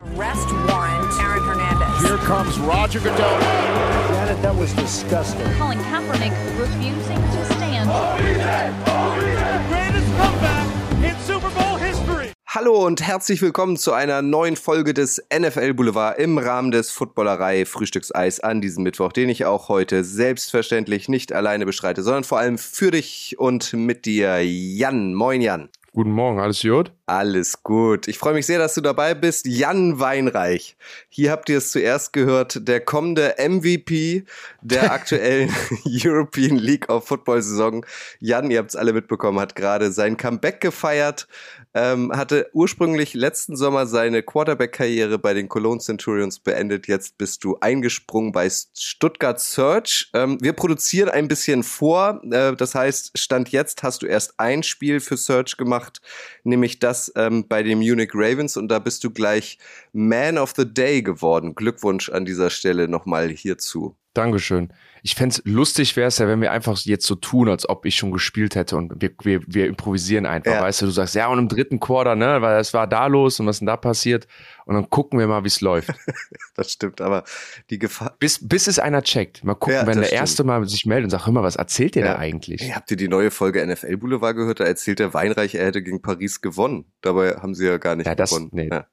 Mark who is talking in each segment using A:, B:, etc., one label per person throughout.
A: Arrest warrant, Aaron Hernandez.
B: Here comes Roger Goodell.
C: Janet, that was disgusting.
D: Colin Kaepernick refusing to stand.
B: Greatest comeback in Super Bowl history.
E: Hallo und herzlich willkommen zu einer neuen Folge des NFL Boulevard im Rahmen des Footballerei Frühstückseis an diesem Mittwoch, den ich auch heute selbstverständlich nicht alleine bestreite, sondern vor allem für dich und mit dir, Jan. Moin, Jan.
F: Guten Morgen, alles gut?
E: Alles gut. Ich freue mich sehr, dass du dabei bist. Jan Weinreich. Hier habt ihr es zuerst gehört. Der kommende MVP der aktuellen European League of Football Saison. Jan, ihr habt es alle mitbekommen, hat gerade sein Comeback gefeiert. Ähm, hatte ursprünglich letzten Sommer seine Quarterback-Karriere bei den Cologne Centurions beendet. Jetzt bist du eingesprungen bei Stuttgart Search. Ähm, wir produzieren ein bisschen vor. Äh, das heißt, Stand jetzt hast du erst ein Spiel für Search gemacht, nämlich das ähm, bei den Munich Ravens. Und da bist du gleich Man of the Day geworden. Glückwunsch an dieser Stelle nochmal hierzu.
F: Dankeschön. Ich fände es lustig, wäre es ja, wenn wir einfach jetzt so tun, als ob ich schon gespielt hätte und wir, wir, wir improvisieren einfach.
E: Ja.
F: Weißt du, du sagst, ja, und im dritten Quarter, ne, weil es war da los und was denn da passiert. Und dann gucken wir mal, wie es läuft.
E: Das stimmt, aber die Gefahr.
F: bis, bis es einer checkt. Mal gucken,
E: Ja,
F: wenn der erste mal sich meldet und sagt, hör mal, was erzählt ihr
E: Ja.
F: da eigentlich?
E: Hey, habt ihr die neue Folge NFL Boulevard gehört? Da erzählt der Weinreich, er hätte gegen Paris gewonnen. Dabei haben sie ja gar nicht
F: Ja, das-
E: gewonnen.
F: nee.
E: Ja.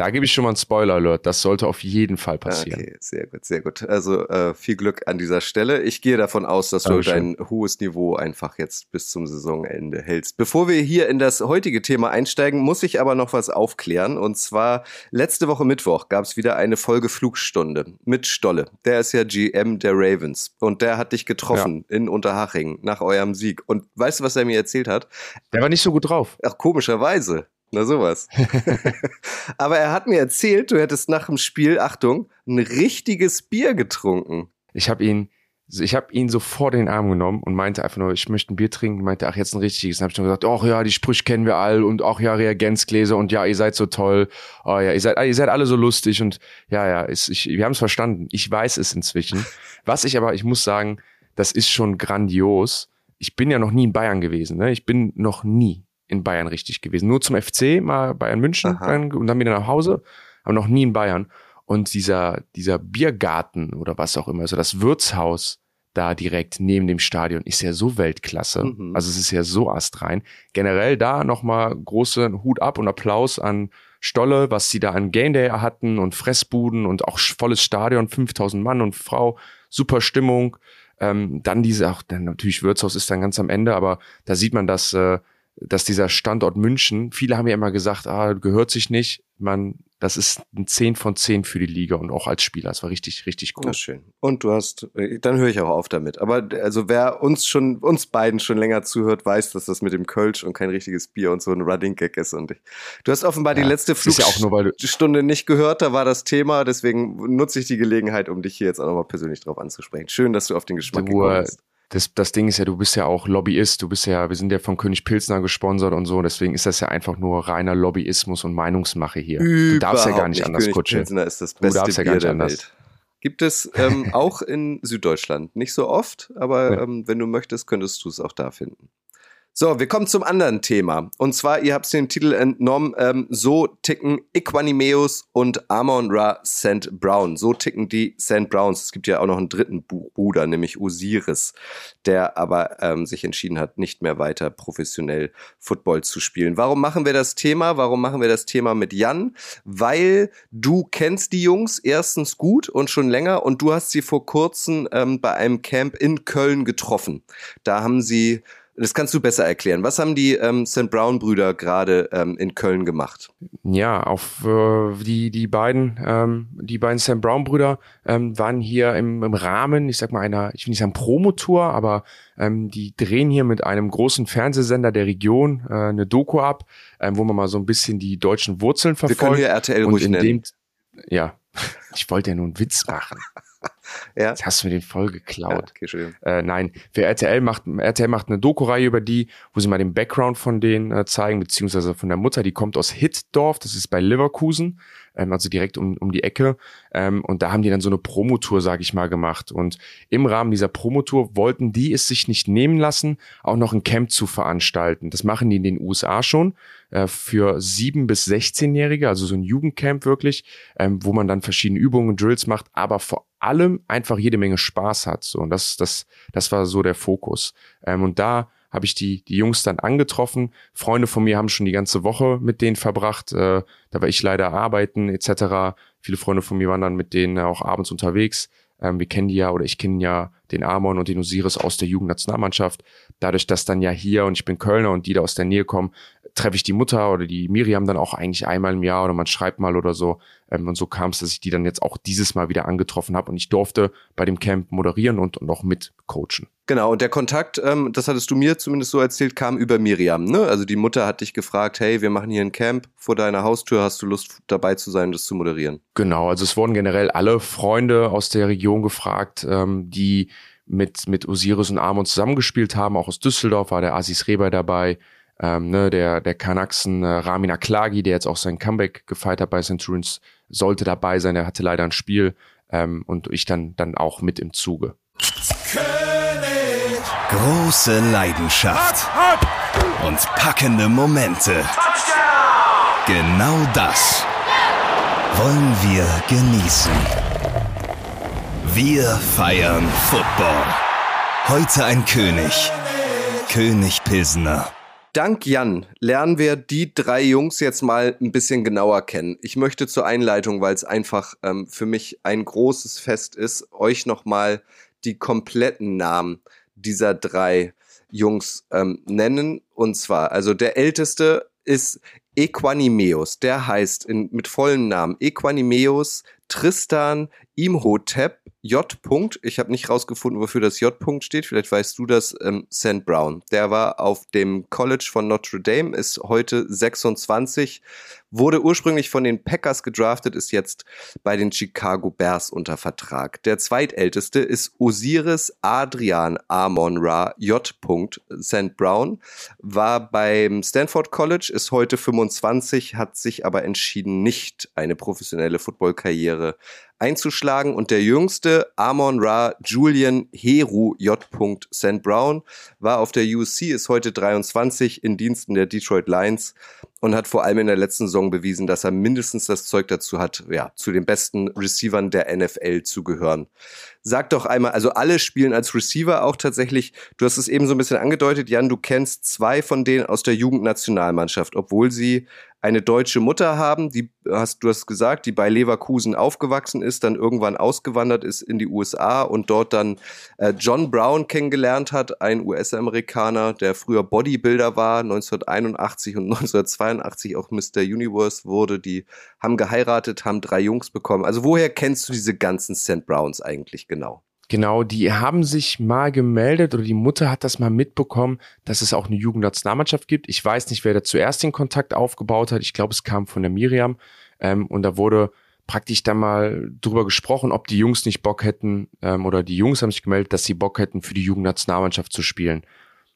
F: Da gebe ich schon mal einen Spoiler-Alert. Das sollte auf jeden Fall passieren.
E: Okay, sehr gut, sehr gut. Also äh, viel Glück an dieser Stelle. Ich gehe davon aus, dass
F: Dankeschön.
E: du dein hohes Niveau einfach jetzt bis zum Saisonende hältst. Bevor wir hier in das heutige Thema einsteigen, muss ich aber noch was aufklären. Und zwar letzte Woche Mittwoch gab es wieder eine Folge Flugstunde mit Stolle. Der ist ja GM der Ravens und der hat dich getroffen in Unterhaching nach eurem Sieg. Und weißt du, was er mir erzählt hat?
F: Der war nicht so gut drauf.
E: Ach, komischerweise. Na sowas. Aber er hat mir erzählt, du hättest nach dem Spiel, Achtung, ein richtiges Bier getrunken.
F: Ich habe ihn, ich habe ihn so vor den Arm genommen und meinte einfach nur, ich möchte ein Bier trinken. Meinte, ach jetzt ein richtiges. Dann habe ich nur gesagt, ach ja, die Sprüche kennen wir all und ach ja, Reagenzgläser und ja, ihr seid so toll. Oh ja, ihr seid, ihr seid alle so lustig und ja, ja, ist, ich, wir haben es verstanden. Ich weiß es inzwischen. Was ich aber, ich muss sagen, das ist schon grandios. Ich bin ja noch nie in Bayern gewesen. Ne? Ich bin noch nie in Bayern richtig gewesen. Nur zum FC, mal Bayern München dann, und dann wieder nach Hause, aber noch nie in Bayern. Und dieser, dieser Biergarten oder was auch immer, also das Wirtshaus da direkt neben dem Stadion ist ja so Weltklasse.
E: Mhm.
F: Also es ist ja so astrein. Generell da nochmal große Hut ab und Applaus an Stolle, was sie da an Game Day hatten und Fressbuden und auch volles Stadion, 5000 Mann und Frau, super Stimmung. Ähm, dann diese, auch dann natürlich Wirtshaus ist dann ganz am Ende, aber da sieht man, dass, äh, dass dieser Standort München, viele haben ja immer gesagt, ah, gehört sich nicht. Man, das ist ein 10 von 10 für die Liga und auch als Spieler. Das war richtig, richtig
E: Na
F: cool.
E: schön. Und du hast, äh, dann höre ich auch auf damit. Aber also wer uns schon, uns beiden schon länger zuhört, weiß, dass das mit dem Kölsch und kein richtiges Bier und so ein Running Gag ist. Und ich, du hast offenbar die
F: Ja,
E: letzte
F: das ist ja
E: Flugstunde nicht gehört, da war das Thema. Deswegen nutze ich die Gelegenheit, um dich hier jetzt auch nochmal persönlich drauf anzusprechen. Schön, dass du auf den Geschmack
F: Du,
E: gekommen
F: äh,
E: bist.
F: Das, das Ding ist ja, du bist ja auch Lobbyist, du bist ja, wir sind ja von König Pilsner gesponsert und so, deswegen ist das ja einfach nur reiner Lobbyismus und Meinungsmache hier. du darfst ja gar nicht anders,
E: König
F: Kutsche.
E: Pilsner ist das
F: Du
E: beste
F: darfst ja gar nicht
E: der
F: anders.
E: Welt. Gibt es ähm, auch in Süddeutschland. Nicht so oft, aber
F: Ja.
E: ähm, wenn du möchtest, könntest du es auch da finden. So, wir kommen zum anderen Thema. Und zwar, ihr habt es den Titel entnommen, ähm, so ticken Equanimeus und Amon Ra St. Brown. So ticken die St. Browns. Es gibt ja auch noch einen dritten Bruder, nämlich Osiris, der aber ähm, sich entschieden hat, nicht mehr weiter professionell Football zu spielen. Warum machen wir das Thema? Warum machen wir das Thema mit Jan? Weil du kennst die Jungs erstens gut und schon länger und du hast sie vor kurzem ähm, bei einem Camp in Köln getroffen. Da haben sie das kannst du besser erklären. Was haben die ähm, St. Brown-Brüder gerade ähm, in Köln gemacht?
F: Ja, auf äh, die die beiden ähm, die beiden Sam Brown Brüder ähm, waren hier im, im Rahmen, ich sag mal einer, ich will nicht sagen Promotour, aber ähm, die drehen hier mit einem großen Fernsehsender der Region äh, eine Doku ab, ähm, wo man mal so ein bisschen die deutschen Wurzeln
E: Wir
F: verfolgt.
E: können hier RTL ruhig
F: in
E: nennen.
F: dem, ja, ich wollte ja nur einen Witz machen.
E: Ja.
F: Jetzt hast du mir den voll
E: Ja,
F: geklaut.
E: okay, Entschuldigung.
F: Äh, nein, für RTL macht RTL macht eine Doku-Reihe über die, wo sie mal den Background von denen äh, zeigen, beziehungsweise von der Mutter, die kommt aus Hittdorf, das ist bei Leverkusen. ähm, also direkt um, um die Ecke. Ähm, und da haben die dann so eine Promotour, sag ich mal, gemacht. Und im Rahmen dieser Promotour wollten die es sich nicht nehmen lassen, auch noch ein Camp zu veranstalten. Das machen die in den USA schon äh, für sieben bis 16-Jährige, also so ein Jugendcamp wirklich, ähm, wo man dann verschiedene Übungen, Drills macht, aber vor allem einfach jede Menge Spaß hat. So, und das, das, das war so der Fokus. Ähm, und da habe ich die, die Jungs dann angetroffen. Freunde von mir haben schon die ganze Woche mit denen verbracht. Äh, da war ich leider arbeiten etc. Viele Freunde von mir waren dann mit denen auch abends unterwegs. Ähm, wir kennen die ja oder ich kenne ja den Amon und den Osiris aus der Jugendnationalmannschaft. Dadurch, dass dann ja hier und ich bin Kölner und die da aus der Nähe kommen, treffe ich die Mutter oder die Miriam dann auch eigentlich einmal im Jahr oder man schreibt mal oder so. Ähm, und so kam es, dass ich die dann jetzt auch dieses Mal wieder angetroffen habe und ich durfte bei dem Camp moderieren und, und auch mit coachen.
E: Genau, und der Kontakt, ähm, das hattest du mir zumindest so erzählt, kam über Miriam. Ne? Also die Mutter hat dich gefragt, hey, wir machen hier ein Camp vor deiner Haustür, hast du Lust dabei zu sein, das zu moderieren?
F: Genau, also es wurden generell alle Freunde aus der Region gefragt, ähm, die mit, mit Osiris und Amon zusammengespielt haben. Auch aus Düsseldorf war der Asis Reber dabei ähm, ne, der, der Kanaxen äh, Ramin Aklagi, der jetzt auch sein Comeback gefeiert hat bei Centurions, sollte dabei sein. Er hatte leider ein Spiel ähm, und ich dann, dann auch mit im Zuge.
G: König. Große Leidenschaft und packende Momente. Genau das wollen wir genießen. Wir feiern Football. Heute ein König. König Pilsner.
E: Dank Jan lernen wir die drei Jungs jetzt mal ein bisschen genauer kennen. Ich möchte zur Einleitung, weil es einfach ähm, für mich ein großes Fest ist, euch nochmal die kompletten Namen dieser drei Jungs ähm, nennen. Und zwar, also der älteste ist Equanimeus. Der heißt in, mit vollen Namen Equanimeus Tristan Imhotep J. -Punkt. Ich habe nicht rausgefunden, wofür das J. -Punkt steht. Vielleicht weißt du das. Ähm, St. Brown. Der war auf dem College von Notre Dame, ist heute 26, wurde ursprünglich von den Packers gedraftet, ist jetzt bei den Chicago Bears unter Vertrag. Der zweitälteste ist Osiris Adrian Amon Ra J. St. Brown, war beim Stanford College, ist heute 25, hat sich aber entschieden, nicht eine professionelle Footballkarriere einzuschlagen. Und der jüngste, Amon Ra Julian Heru J. St. Brown, war auf der USC, ist heute 23 in Diensten der Detroit Lions und hat vor allem in der letzten Saison bewiesen, dass er mindestens das Zeug dazu hat, ja, zu den besten Receivern der NFL zu gehören. Sag doch einmal, also alle spielen als Receiver auch tatsächlich, du hast es eben so ein bisschen angedeutet, Jan, du kennst zwei von denen aus der Jugendnationalmannschaft, obwohl sie eine deutsche Mutter haben, die hast du hast gesagt, die bei Leverkusen aufgewachsen ist, dann irgendwann ausgewandert ist in die USA und dort dann äh, John Brown kennengelernt hat, ein US-Amerikaner, der früher Bodybuilder war, 1981 und 1982 auch Mr. Universe wurde, die haben geheiratet, haben drei Jungs bekommen. Also woher kennst du diese ganzen St. Browns eigentlich genau?
F: Genau, die haben sich mal gemeldet oder die Mutter hat das mal mitbekommen, dass es auch eine Jugendnationalmannschaft gibt. Ich weiß nicht, wer da zuerst den Kontakt aufgebaut hat. Ich glaube, es kam von der Miriam. Ähm, und da wurde praktisch dann mal drüber gesprochen, ob die Jungs nicht Bock hätten, ähm, oder die Jungs haben sich gemeldet, dass sie Bock hätten, für die Jugendnationalmannschaft zu spielen.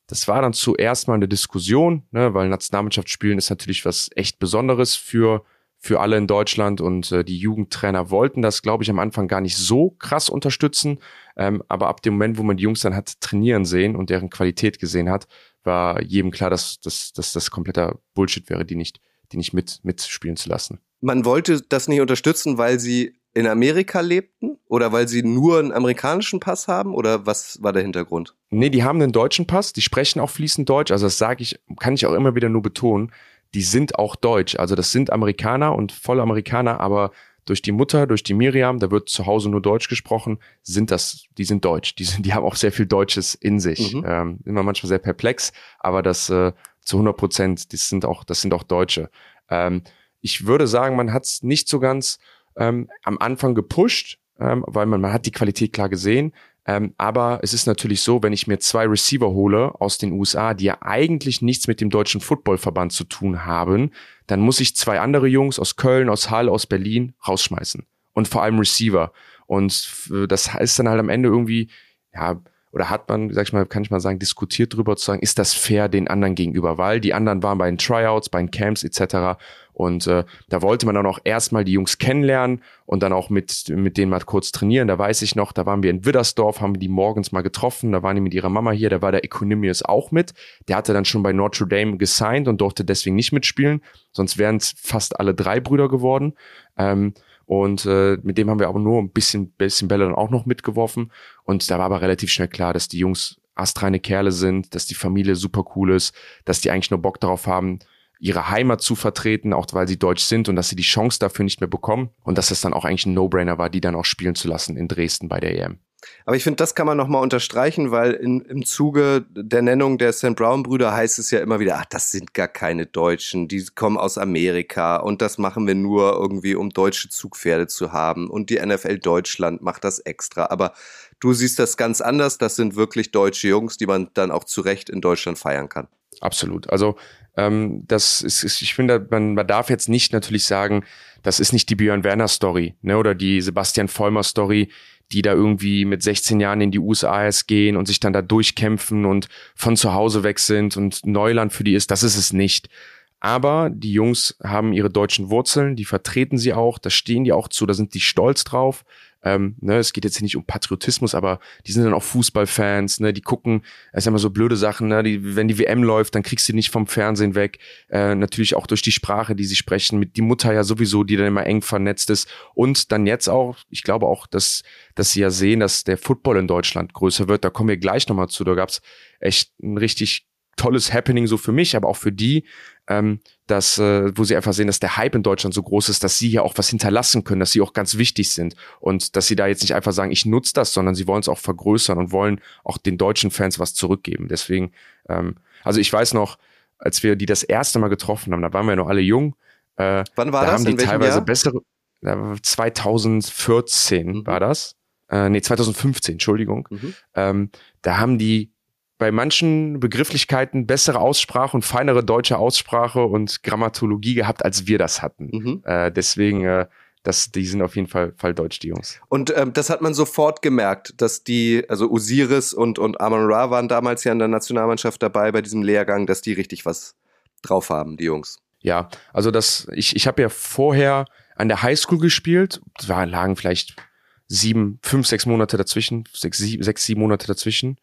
F: Das war dann zuerst mal eine Diskussion, ne, weil Nationalmannschaft spielen ist natürlich was echt Besonderes für für alle in Deutschland und äh, die Jugendtrainer wollten das, glaube ich, am Anfang gar nicht so krass unterstützen. Ähm, aber ab dem Moment, wo man die Jungs dann hat trainieren sehen und deren Qualität gesehen hat, war jedem klar, dass, dass, dass das kompletter Bullshit wäre, die nicht, die nicht mit, mitspielen zu lassen.
E: Man wollte das nicht unterstützen, weil sie in Amerika lebten oder weil sie nur einen amerikanischen Pass haben oder was war der Hintergrund?
F: Nee, die haben einen deutschen Pass, die sprechen auch fließend Deutsch, also das sage ich, kann ich auch immer wieder nur betonen die sind auch deutsch. Also das sind Amerikaner und volle Amerikaner, aber durch die Mutter, durch die Miriam, da wird zu Hause nur Deutsch gesprochen, sind das, die sind deutsch. Die, sind, die haben auch sehr viel Deutsches in sich. Mhm. Ähm, immer manchmal sehr perplex, aber das äh, zu 100 Prozent, das sind auch, das sind auch Deutsche. Ähm, ich würde sagen, man hat es nicht so ganz ähm, am Anfang gepusht, ähm, weil man, man hat die Qualität klar gesehen. Ähm, aber es ist natürlich so, wenn ich mir zwei Receiver hole aus den USA, die ja eigentlich nichts mit dem deutschen Footballverband zu tun haben, dann muss ich zwei andere Jungs aus Köln, aus Hall, aus Berlin rausschmeißen. Und vor allem Receiver. Und das heißt dann halt am Ende irgendwie, ja, oder hat man, sag ich mal, kann ich mal sagen, diskutiert drüber zu sagen, ist das fair den anderen gegenüber? Weil die anderen waren bei den Tryouts, bei den Camps etc. Und äh, da wollte man dann auch erstmal die Jungs kennenlernen und dann auch mit, mit denen mal kurz trainieren. Da weiß ich noch, da waren wir in Widdersdorf, haben die morgens mal getroffen, da waren die mit ihrer Mama hier, da war der Equinemius auch mit. Der hatte dann schon bei Notre Dame gesigned und durfte deswegen nicht mitspielen, sonst wären es fast alle drei Brüder geworden. Ähm, und äh, mit dem haben wir aber nur ein bisschen, bisschen Bälle dann auch noch mitgeworfen. Und da war aber relativ schnell klar, dass die Jungs astreine Kerle sind, dass die Familie super cool ist, dass die eigentlich nur Bock darauf haben, ihre Heimat zu vertreten, auch weil sie deutsch sind und dass sie die Chance dafür nicht mehr bekommen und dass es dann auch eigentlich ein No-Brainer war, die dann auch spielen zu lassen in Dresden bei der EM.
E: Aber ich finde, das kann man nochmal unterstreichen, weil in, im Zuge der Nennung der St. Brown-Brüder heißt es ja immer wieder, ach, das sind gar keine Deutschen, die kommen aus Amerika und das machen wir nur irgendwie, um deutsche Zugpferde zu haben und die NFL Deutschland macht das extra. Aber du siehst das ganz anders, das sind wirklich deutsche Jungs, die man dann auch zu Recht in Deutschland feiern kann.
F: Absolut. Also ähm, das ist, ist ich finde, man, man darf jetzt nicht natürlich sagen, das ist nicht die Björn Werner Story, ne, oder die Sebastian Vollmer Story, die da irgendwie mit 16 Jahren in die USA erst gehen und sich dann da durchkämpfen und von zu Hause weg sind und Neuland für die ist. Das ist es nicht. Aber die Jungs haben ihre deutschen Wurzeln, die vertreten sie auch, da stehen die auch zu, da sind die stolz drauf. Ähm, ne, es geht jetzt hier nicht um Patriotismus, aber die sind dann auch Fußballfans, ne, die gucken, es sind immer so blöde Sachen, ne, die, wenn die WM läuft, dann kriegst du die nicht vom Fernsehen weg. Äh, natürlich auch durch die Sprache, die sie sprechen, mit die Mutter ja sowieso, die dann immer eng vernetzt ist. Und dann jetzt auch, ich glaube auch, dass, dass sie ja sehen, dass der Football in Deutschland größer wird. Da kommen wir gleich nochmal zu. Da gab's echt ein richtig tolles Happening so für mich, aber auch für die, ähm, dass, äh, wo sie einfach sehen, dass der Hype in Deutschland so groß ist, dass sie hier auch was hinterlassen können, dass sie auch ganz wichtig sind und dass sie da jetzt nicht einfach sagen, ich nutze das, sondern sie wollen es auch vergrößern und wollen auch den deutschen Fans was zurückgeben. Deswegen, ähm, also ich weiß noch, als wir die das erste Mal getroffen haben, da waren wir noch alle jung. Äh,
E: Wann war
F: da
E: das?
F: haben die
E: in
F: teilweise
E: Jahr?
F: bessere. 2014
E: Mhm.
F: war das. Äh, nee, 2015, Entschuldigung.
E: Mhm.
F: Ähm, da haben die bei manchen Begrifflichkeiten bessere Aussprache und feinere deutsche Aussprache und Grammatologie gehabt, als wir das hatten.
E: Mhm.
F: Äh, deswegen, äh, das, die sind auf jeden Fall, Fall deutsch, die Jungs.
E: Und ähm, das hat man sofort gemerkt, dass die, also Osiris und, und Amon Ra waren damals ja in der Nationalmannschaft dabei bei diesem Lehrgang, dass die richtig was drauf haben, die Jungs.
F: Ja, also das, ich, ich habe ja vorher an der Highschool gespielt, es war, lagen vielleicht sieben, fünf, sechs Monate dazwischen, sechs, sieben, sechs, sieben Monate dazwischen.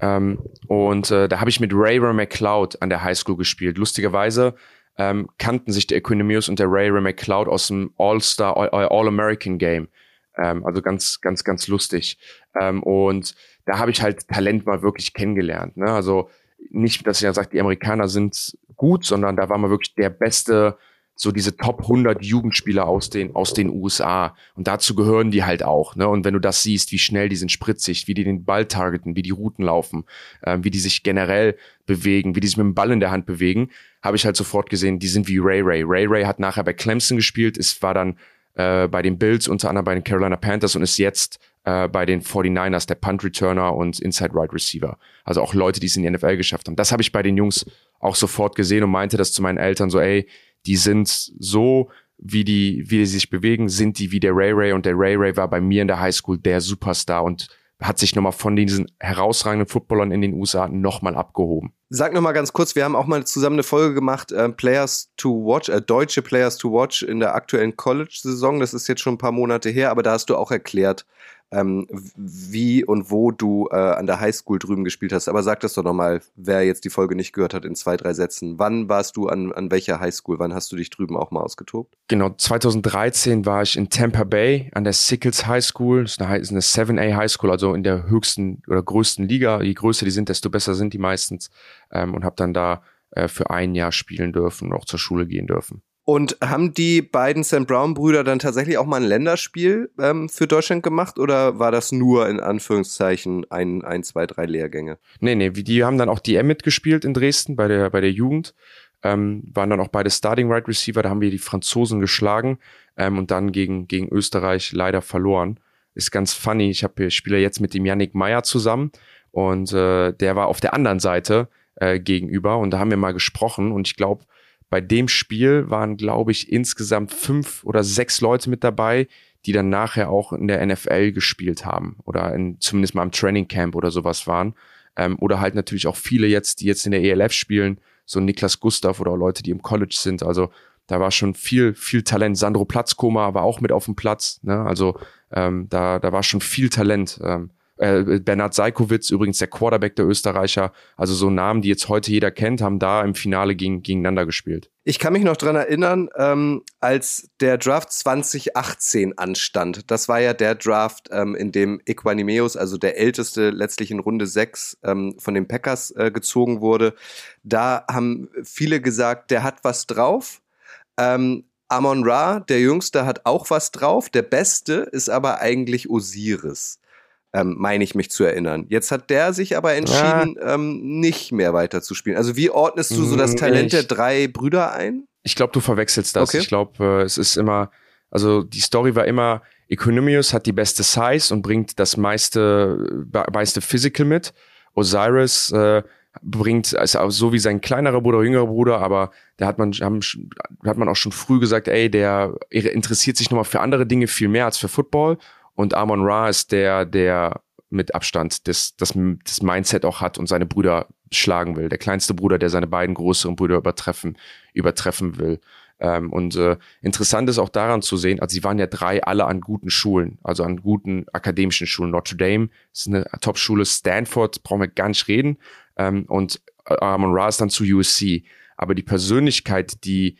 F: Ähm, und äh, da habe ich mit Ray Ray McLeod an der Highschool gespielt. Lustigerweise ähm, kannten sich der Equinemius und der Ray Ray McLeod aus dem All-Star, All-American Game. Ähm, also ganz, ganz, ganz lustig. Ähm, und da habe ich halt Talent mal wirklich kennengelernt. Ne? Also nicht, dass ich ja sage, die Amerikaner sind gut, sondern da war mal wirklich der beste so diese Top 100 Jugendspieler aus den, aus den USA. Und dazu gehören die halt auch. Ne? Und wenn du das siehst, wie schnell die sind spritzig, wie die den Ball targeten, wie die Routen laufen, äh, wie die sich generell bewegen, wie die sich mit dem Ball in der Hand bewegen, habe ich halt sofort gesehen, die sind wie Ray Ray. Ray Ray hat nachher bei Clemson gespielt, es war dann äh, bei den Bills, unter anderem bei den Carolina Panthers und ist jetzt äh, bei den 49ers der Punt Returner und Inside Right Receiver. Also auch Leute, die es in die NFL geschafft haben. Das habe ich bei den Jungs auch sofort gesehen und meinte das zu meinen Eltern so, ey, die sind so, wie die, wie die sich bewegen, sind die wie der Ray Ray und der Ray Ray war bei mir in der Highschool der Superstar und hat sich nochmal von diesen herausragenden Footballern in den USA nochmal abgehoben.
E: Sag noch mal ganz kurz, wir haben auch mal zusammen eine Folge gemacht, äh, Players to Watch, äh, deutsche Players to Watch in der aktuellen College-Saison. Das ist jetzt schon ein paar Monate her, aber da hast du auch erklärt, ähm, wie und wo du äh, an der Highschool drüben gespielt hast. Aber sag das doch noch mal, wer jetzt die Folge nicht gehört hat, in zwei, drei Sätzen. Wann warst du an, an welcher Highschool? Wann hast du dich drüben auch mal ausgetobt?
F: Genau, 2013 war ich in Tampa Bay an der Sickles High School. Das ist eine, eine 7A High School, also in der höchsten oder größten Liga. Je größer die sind, desto besser sind die meistens. Ähm, und habe dann da äh, für ein Jahr spielen dürfen und auch zur Schule gehen dürfen.
E: Und haben die beiden St. Brown-Brüder dann tatsächlich auch mal ein Länderspiel ähm, für Deutschland gemacht oder war das nur in Anführungszeichen ein, ein, zwei, drei Lehrgänge?
F: Nee, nee, die haben dann auch DM mitgespielt in Dresden bei der, bei der Jugend. Ähm, waren dann auch beide Starting Right Receiver, da haben wir die Franzosen geschlagen ähm, und dann gegen, gegen Österreich leider verloren. Ist ganz funny. Ich habe ich spiele jetzt mit dem Yannick Meyer zusammen und äh, der war auf der anderen Seite äh, gegenüber und da haben wir mal gesprochen und ich glaube, bei dem Spiel waren, glaube ich, insgesamt fünf oder sechs Leute mit dabei, die dann nachher auch in der NFL gespielt haben oder in, zumindest mal im Training Camp oder sowas waren. Ähm, oder halt natürlich auch viele jetzt, die jetzt in der ELF spielen, so Niklas Gustav oder Leute, die im College sind. Also da war schon viel, viel Talent. Sandro Platzkoma war auch mit auf dem Platz. Ne? Also ähm, da, da war schon viel Talent. Ähm, äh, Bernhard Seikowitz, übrigens der Quarterback der Österreicher, also so Namen, die jetzt heute jeder kennt, haben da im Finale gegen, gegeneinander gespielt.
E: Ich kann mich noch dran erinnern, ähm, als der Draft 2018 anstand. Das war ja der Draft, ähm, in dem Equanimeus, also der älteste, letztlich in Runde 6 ähm, von den Packers äh, gezogen wurde. Da haben viele gesagt, der hat was drauf. Ähm, Amon Ra, der Jüngste, hat auch was drauf. Der Beste ist aber eigentlich Osiris ähm, meine ich mich zu erinnern. Jetzt hat der sich aber entschieden, ja. ähm, nicht mehr weiter zu spielen. Also wie ordnest du so das Talent ich, der drei Brüder ein?
F: Ich glaube, du verwechselst das. Okay. Ich glaube, äh, es ist immer, also die Story war immer, Economius hat die beste Size und bringt das meiste, meiste Physical mit. Osiris äh, bringt, ist auch so wie sein kleinerer Bruder, jüngerer Bruder, aber da hat man, haben, hat man auch schon früh gesagt, ey, der interessiert sich nochmal für andere Dinge viel mehr als für Football. Und Amon Ra ist der, der mit Abstand das, das, das Mindset auch hat und seine Brüder schlagen will. Der kleinste Bruder, der seine beiden größeren Brüder übertreffen, übertreffen will. Ähm, und äh, interessant ist auch daran zu sehen, also sie waren ja drei alle an guten Schulen, also an guten akademischen Schulen. Notre Dame ist eine Top-Schule, Stanford brauchen wir gar nicht reden. Ähm, und Amon Ra ist dann zu USC. Aber die Persönlichkeit, die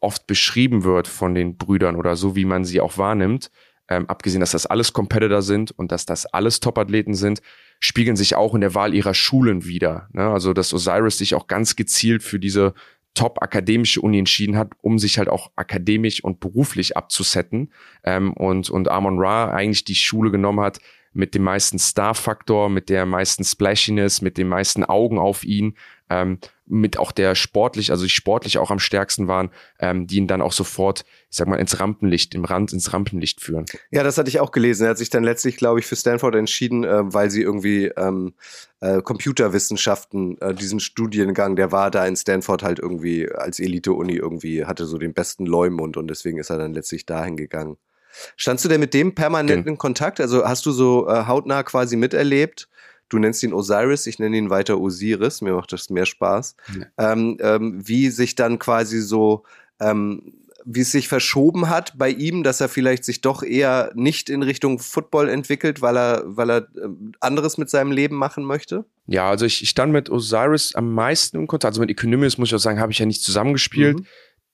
F: oft beschrieben wird von den Brüdern oder so, wie man sie auch wahrnimmt, ähm, abgesehen, dass das alles Competitor sind und dass das alles Top-Athleten sind, spiegeln sich auch in der Wahl ihrer Schulen wieder. Ne? Also, dass Osiris sich auch ganz gezielt für diese top-akademische Uni entschieden hat, um sich halt auch akademisch und beruflich abzusetten. Ähm, und, und Amon Ra eigentlich die Schule genommen hat mit dem meisten Star-Faktor, mit der meisten Splashiness, mit den meisten Augen auf ihn ähm, mit auch der sportlich, also die sportlich auch am stärksten waren, ähm, die ihn dann auch sofort, ich sag mal, ins Rampenlicht, im Rand ins Rampenlicht führen.
E: Ja, das hatte ich auch gelesen. Er hat sich dann letztlich, glaube ich, für Stanford entschieden, äh, weil sie irgendwie ähm, äh, Computerwissenschaften, äh, diesen Studiengang, der war da in Stanford halt irgendwie als Elite-Uni irgendwie, hatte so den besten Leumund und deswegen ist er dann letztlich dahin gegangen. Standst du denn mit dem permanent in Kontakt? Also hast du so äh, hautnah quasi miterlebt? Du nennst ihn Osiris, ich nenne ihn weiter Osiris, mir macht das mehr Spaß. Ja. Ähm, ähm, wie sich dann quasi so, ähm, wie es sich verschoben hat bei ihm, dass er vielleicht sich doch eher nicht in Richtung Football entwickelt, weil er, weil er äh, anderes mit seinem Leben machen möchte?
F: Ja, also ich, ich stand mit Osiris am meisten im Kontakt. Also mit Economius muss ich auch sagen, habe ich ja nicht zusammengespielt. Mhm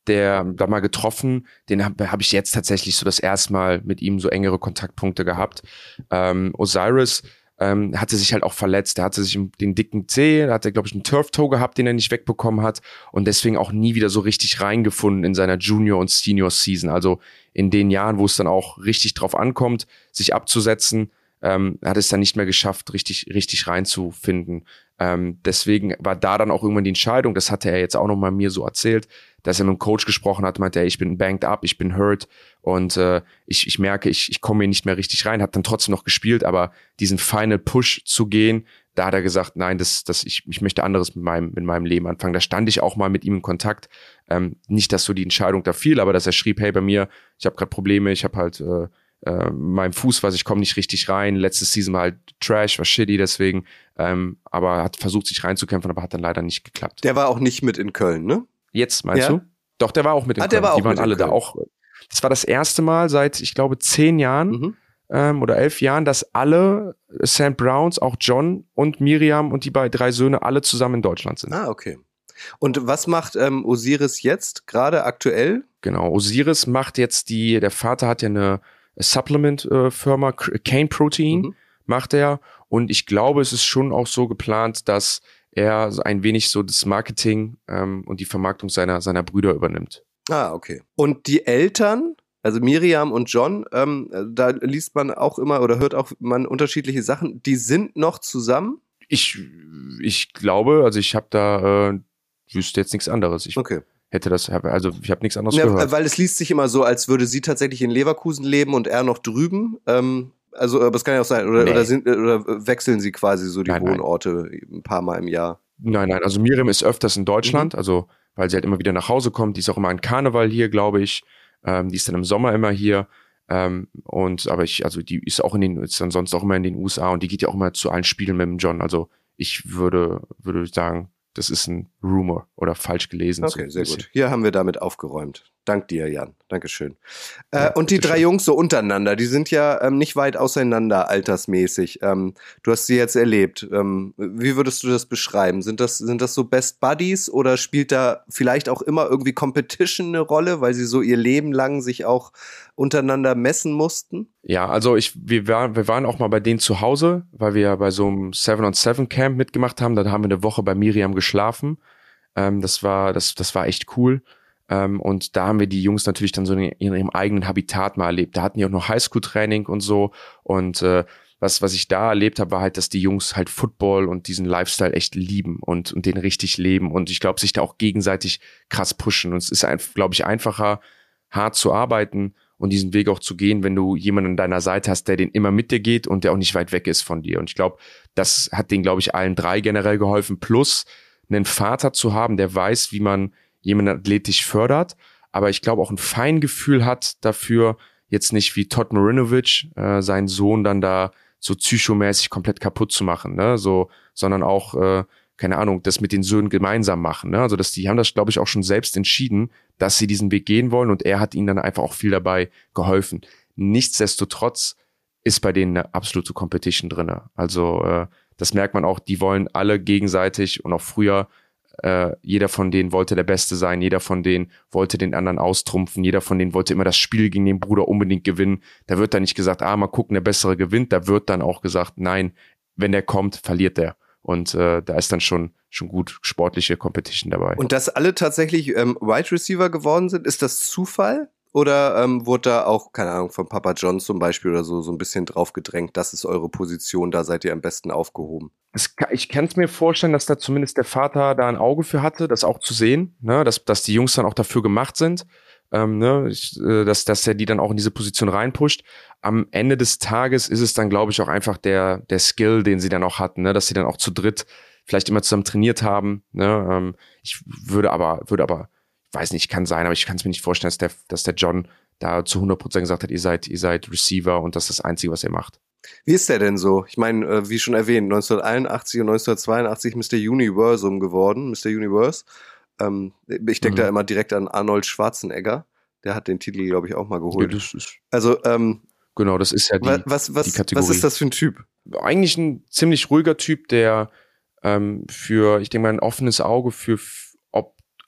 F: der da mal getroffen, den habe hab ich jetzt tatsächlich so das erste Mal mit ihm so engere Kontaktpunkte gehabt. Ähm, Osiris ähm, hatte sich halt auch verletzt. Er hatte sich den dicken Zeh, da hat er, glaube ich, einen Turf-Toe gehabt, den er nicht wegbekommen hat und deswegen auch nie wieder so richtig reingefunden in seiner Junior- und Senior-Season. Also in den Jahren, wo es dann auch richtig drauf ankommt, sich abzusetzen, ähm, hat es dann nicht mehr geschafft, richtig, richtig reinzufinden. Ähm, deswegen war da dann auch irgendwann die Entscheidung, das hatte er jetzt auch nochmal mir so erzählt, dass er mit dem Coach gesprochen hat, meinte er, ich bin banked up, ich bin hurt und äh, ich, ich merke, ich, ich komme hier nicht mehr richtig rein, hat dann trotzdem noch gespielt, aber diesen Final Push zu gehen, da hat er gesagt, nein, das, das, ich, ich möchte anderes mit meinem, mit meinem Leben anfangen. Da stand ich auch mal mit ihm in Kontakt. Ähm, nicht, dass so die Entscheidung da fiel, aber dass er schrieb, hey, bei mir, ich habe gerade Probleme, ich habe halt äh, äh, meinem Fuß was, ich komme nicht richtig rein. Letzte Season war halt Trash, war shitty, deswegen, ähm, aber hat versucht, sich reinzukämpfen, aber hat dann leider nicht geklappt.
E: Der war auch nicht mit in Köln, ne?
F: Jetzt meinst ja? du? Doch, der war auch mit in ah, Köln. Der war auch Die waren alle da auch. Das war das erste Mal seit, ich glaube, zehn Jahren mhm. ähm, oder elf Jahren, dass alle St. Browns, auch John und Miriam und die beiden drei Söhne alle zusammen in Deutschland sind.
E: Ah, okay. Und was macht ähm, Osiris jetzt gerade aktuell?
F: Genau, Osiris macht jetzt die, der Vater hat ja eine Supplement-Firma, äh, Cane Protein, mhm. macht er. Und ich glaube, es ist schon auch so geplant, dass er ein wenig so das Marketing ähm, und die Vermarktung seiner, seiner Brüder übernimmt.
E: Ah, okay. Und die Eltern, also Miriam und John, ähm, da liest man auch immer oder hört auch man unterschiedliche Sachen, die sind noch zusammen?
F: Ich, ich glaube, also ich habe da, äh, wüsste jetzt nichts anderes. Ich
E: okay.
F: hätte das, also ich habe nichts anderes ja, gehört.
E: Weil es liest sich immer so, als würde sie tatsächlich in Leverkusen leben und er noch drüben. Ähm, also, aber es kann ja auch sein, oder, nee. oder, sind, oder wechseln sie quasi so die nein, Wohnorte nein. ein paar Mal im Jahr?
F: Nein, nein, also Miriam ist öfters in Deutschland, mhm. also weil sie halt immer wieder nach Hause kommt. Die ist auch immer ein Karneval hier, glaube ich. Ähm, die ist dann im Sommer immer hier. Ähm, und aber ich, also die ist auch in den, ist dann sonst auch immer in den USA und die geht ja auch immer zu allen Spielen mit dem John. Also ich würde, würde sagen, das ist ein Rumor oder falsch gelesen.
E: Okay,
F: so
E: sehr gut. Hier haben wir damit aufgeräumt. Dank dir, Jan. Dankeschön. Äh, und die drei Jungs so untereinander, die sind ja ähm, nicht weit auseinander altersmäßig. Ähm, du hast sie jetzt erlebt. Ähm, wie würdest du das beschreiben? Sind das, sind das so Best Buddies oder spielt da vielleicht auch immer irgendwie Competition eine Rolle, weil sie so ihr Leben lang sich auch untereinander messen mussten?
F: Ja, also ich, wir waren, wir waren auch mal bei denen zu Hause, weil wir ja bei so einem Seven on Seven Camp mitgemacht haben. Da haben wir eine Woche bei Miriam geschlafen. Ähm, das war, das, das war echt cool. Ähm, und da haben wir die Jungs natürlich dann so in, ihrem eigenen Habitat mal erlebt. Da hatten die auch noch Highschool-Training und so. Und äh, was, was ich da erlebt habe, war halt, dass die Jungs halt Football und diesen Lifestyle echt lieben und, und den richtig leben. Und ich glaube, sich da auch gegenseitig krass pushen. Und es ist, glaube ich, einfacher, hart zu arbeiten und diesen Weg auch zu gehen, wenn du jemanden an deiner Seite hast, der den immer mit dir geht und der auch nicht weit weg ist von dir. Und ich glaube, das hat denen, glaube ich, allen drei generell geholfen. Plus einen Vater zu haben, der weiß, wie man jemanden athletisch fördert, aber ich glaube auch ein Feingefühl hat dafür, jetzt nicht wie Todd Marinovic, äh, seinen Sohn dann da so psychomäßig komplett kaputt zu machen, ne? So, sondern auch, äh, keine Ahnung, das mit den Söhnen gemeinsam machen. Ne? Also dass die haben das, glaube ich, auch schon selbst entschieden, dass sie diesen Weg gehen wollen und er hat ihnen dann einfach auch viel dabei geholfen. Nichtsdestotrotz ist bei denen eine absolute Competition drinne. Also äh, das merkt man auch, die wollen alle gegenseitig und auch früher äh, jeder von denen wollte der Beste sein, jeder von denen wollte den anderen austrumpfen, jeder von denen wollte immer das Spiel gegen den Bruder unbedingt gewinnen. Da wird dann nicht gesagt, ah, mal gucken, der Bessere gewinnt. Da wird dann auch gesagt, nein, wenn der kommt, verliert der. Und äh, da ist dann schon, schon gut sportliche Competition dabei.
E: Und dass alle tatsächlich ähm, Wide Receiver geworden sind, ist das Zufall? Oder ähm, wurde da auch, keine Ahnung, von Papa John zum Beispiel oder so, so ein bisschen drauf gedrängt, das ist eure Position, da seid ihr am besten aufgehoben?
F: Es, ich kann es mir vorstellen, dass da zumindest der Vater da ein Auge für hatte, das auch zu sehen, ne? dass, dass die Jungs dann auch dafür gemacht sind, ähm, ne? ich, äh, dass, dass er die dann auch in diese Position reinpusht. Am Ende des Tages ist es dann, glaube ich, auch einfach der, der Skill, den sie dann auch hatten, ne? dass sie dann auch zu dritt vielleicht immer zusammen trainiert haben. Ne? Ähm, ich würde aber, würde aber weiß nicht, kann sein, aber ich kann es mir nicht vorstellen, dass der, dass der John da zu 100% gesagt hat, ihr seid, ihr seid Receiver und das ist das Einzige, was ihr macht.
E: Wie ist der denn so? Ich meine, äh, wie schon erwähnt, 1981 und 1982 Mr. Universum geworden, Mr. Universe. Ähm, ich denke
F: Mhm.
E: da immer direkt an Arnold Schwarzenegger. Der hat den Titel, glaube ich, auch mal
F: Ja,
E: geholt.
F: ist,
E: Also, ähm,
F: genau, das ist ja die,
E: wa- was, was,
F: die
E: was
F: Kategorie.
E: ist das für ein Typ?
F: eigentlich ein ziemlich ruhiger Typ, der ähm, für, ich denke mal, ein offenes Auge für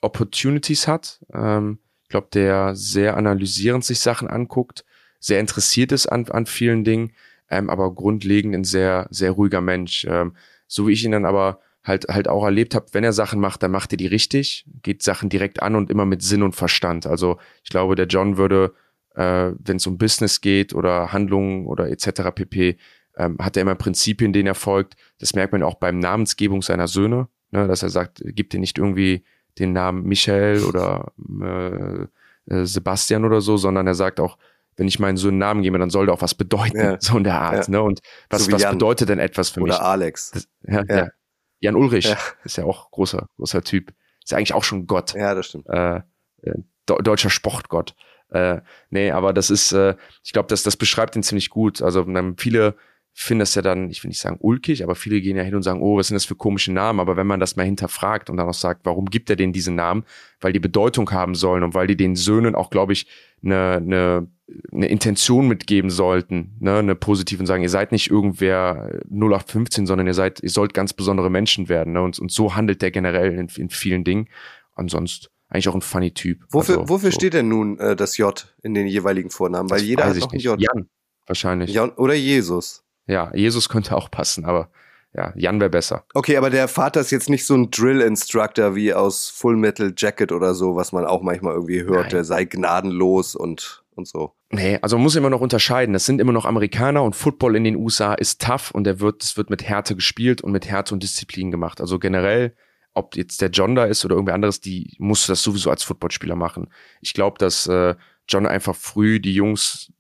F: Opportunities hat. Ähm, ich glaube, der sehr analysierend sich Sachen anguckt, sehr interessiert ist an, an vielen Dingen, ähm, aber grundlegend ein sehr, sehr ruhiger Mensch. Ähm, so wie ich ihn dann aber halt, halt auch erlebt habe, wenn er Sachen macht, dann macht er die richtig, geht Sachen direkt an und immer mit Sinn und Verstand. Also ich glaube, der John würde, äh, wenn es um Business geht oder Handlungen oder etc. pp., ähm, hat er immer Prinzipien, denen er folgt. Das merkt man auch beim Namensgebung seiner Söhne, ne, dass er sagt, gibt dir nicht irgendwie den Namen Michael oder äh, äh, Sebastian oder so, sondern er sagt auch, wenn ich meinen Sohn einen Namen gebe, dann soll der auch was bedeuten,
E: Ja.
F: so in der Art.
E: Ja.
F: Ne? Und was,
E: So
F: was bedeutet denn etwas für
E: Oder
F: mich?
E: Alex.
F: Das, ja,
E: Ja.
F: ja. Jan Ulrich ist ja auch großer, großer Typ. Ist ja eigentlich auch schon Gott
E: Ja, das stimmt.
F: äh, äh, de deutscher Sportgott. Äh, nee, aber das ist, äh, ich glaube, das, das beschreibt ihn ziemlich gut. Also viele finden das ja dann, ich will nicht sagen ulkig, aber viele gehen ja hin und sagen, oh, was sind das für komische Namen? Aber wenn man das mal hinterfragt und dann auch sagt, warum gibt er denen diese Namen? Weil die Bedeutung haben sollen und weil die den Söhnen auch, glaube ich, eine, eine, eine Intention mitgeben sollten, ne, eine positive und sagen, ihr seid nicht irgendwer 0815, sondern ihr seid, ihr sollt ganz besondere Menschen werden. Ne? Und, und so handelt der generell in, in vielen Dingen. Ansonsten eigentlich auch ein funny Typ.
E: Wofür,
F: Also,
E: wofür
F: so.
E: steht denn nun äh, das J in den jeweiligen Vornamen? Weil
F: Das
E: jeder
F: weiß
E: hat
F: ich
E: noch ein. J.
F: Jan, wahrscheinlich. Ja.
E: Jan oder Jesus.
F: Jesus könnte auch passen, aber ja, Jan wäre besser.
E: Okay, aber der Vater ist jetzt nicht so ein Drill-Instructor wie aus Full Metal Jacket oder so, was man auch manchmal irgendwie hört,
F: Nein.
E: der sei gnadenlos und, und so.
F: Nee, also man muss immer noch unterscheiden. Das sind immer noch Amerikaner und Football in den USA ist tough und der wird, es wird mit Härte gespielt und mit Härte und Disziplin gemacht. Also generell, ob jetzt der John da ist oder irgendwer anderes, die musst du das sowieso als Footballspieler machen. Ich glaube, dass äh, John einfach früh die Jungs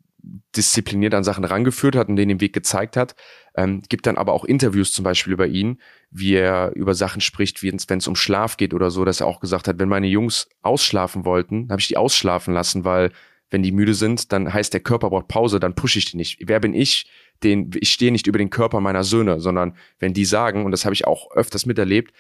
F: diszipliniert an Sachen rangeführt hat und denen den Weg gezeigt hat. Ähm, gibt dann aber auch Interviews zum Beispiel über ihn, wie er über Sachen spricht, wie wenn es um Schlaf geht oder so, dass er auch gesagt hat, wenn meine Jungs ausschlafen wollten, habe ich die ausschlafen lassen, weil wenn die müde sind, dann heißt der Körper braucht Pause, dann pushe ich die nicht. Wer bin ich? Den, ich stehe nicht über den Körper meiner Söhne, sondern wenn die sagen, und das habe ich auch öfters miterlebt,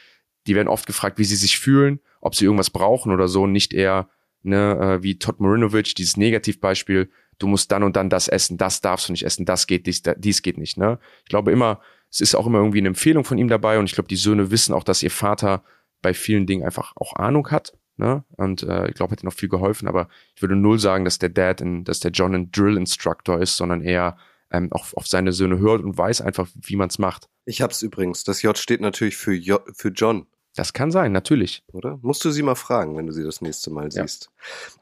F: die werden oft gefragt, wie sie sich fühlen, ob sie irgendwas brauchen oder so, nicht eher ne, äh, wie Todd Marinovic, dieses Negativbeispiel, du musst dann und dann das essen, das darfst du nicht essen, das geht, dies, dies geht nicht. Ne? Ich glaube immer, es ist auch immer irgendwie eine Empfehlung von ihm dabei und ich glaube, die Söhne wissen auch, dass ihr Vater bei vielen Dingen einfach auch Ahnung hat. Ne? Und äh, ich glaube, hätte noch viel geholfen, aber ich würde null sagen, dass der Dad, in, dass der John ein Drill-Instructor ist, sondern eher ähm, auch auf seine Söhne hört und weiß einfach, wie man es macht.
E: Ich hab's übrigens. Das J steht natürlich für, J für John.
F: Das kann sein, natürlich.
E: Oder? Musst du sie mal fragen, wenn du sie das nächste Mal ja. siehst.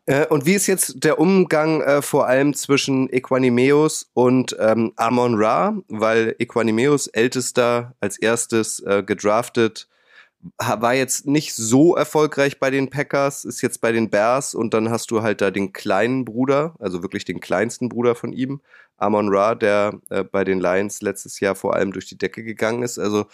E: Äh, und wie ist jetzt der Umgang äh, vor allem zwischen Equanimeus und ähm, Amon Ra? Weil Equanimeus ältester als erstes äh, gedraftet war jetzt nicht so erfolgreich bei den Packers, ist jetzt bei den Bears und dann hast du halt da den kleinen Bruder, also wirklich den kleinsten Bruder von ihm, Amon Ra, der äh, bei den Lions letztes Jahr vor allem durch die Decke gegangen ist. Also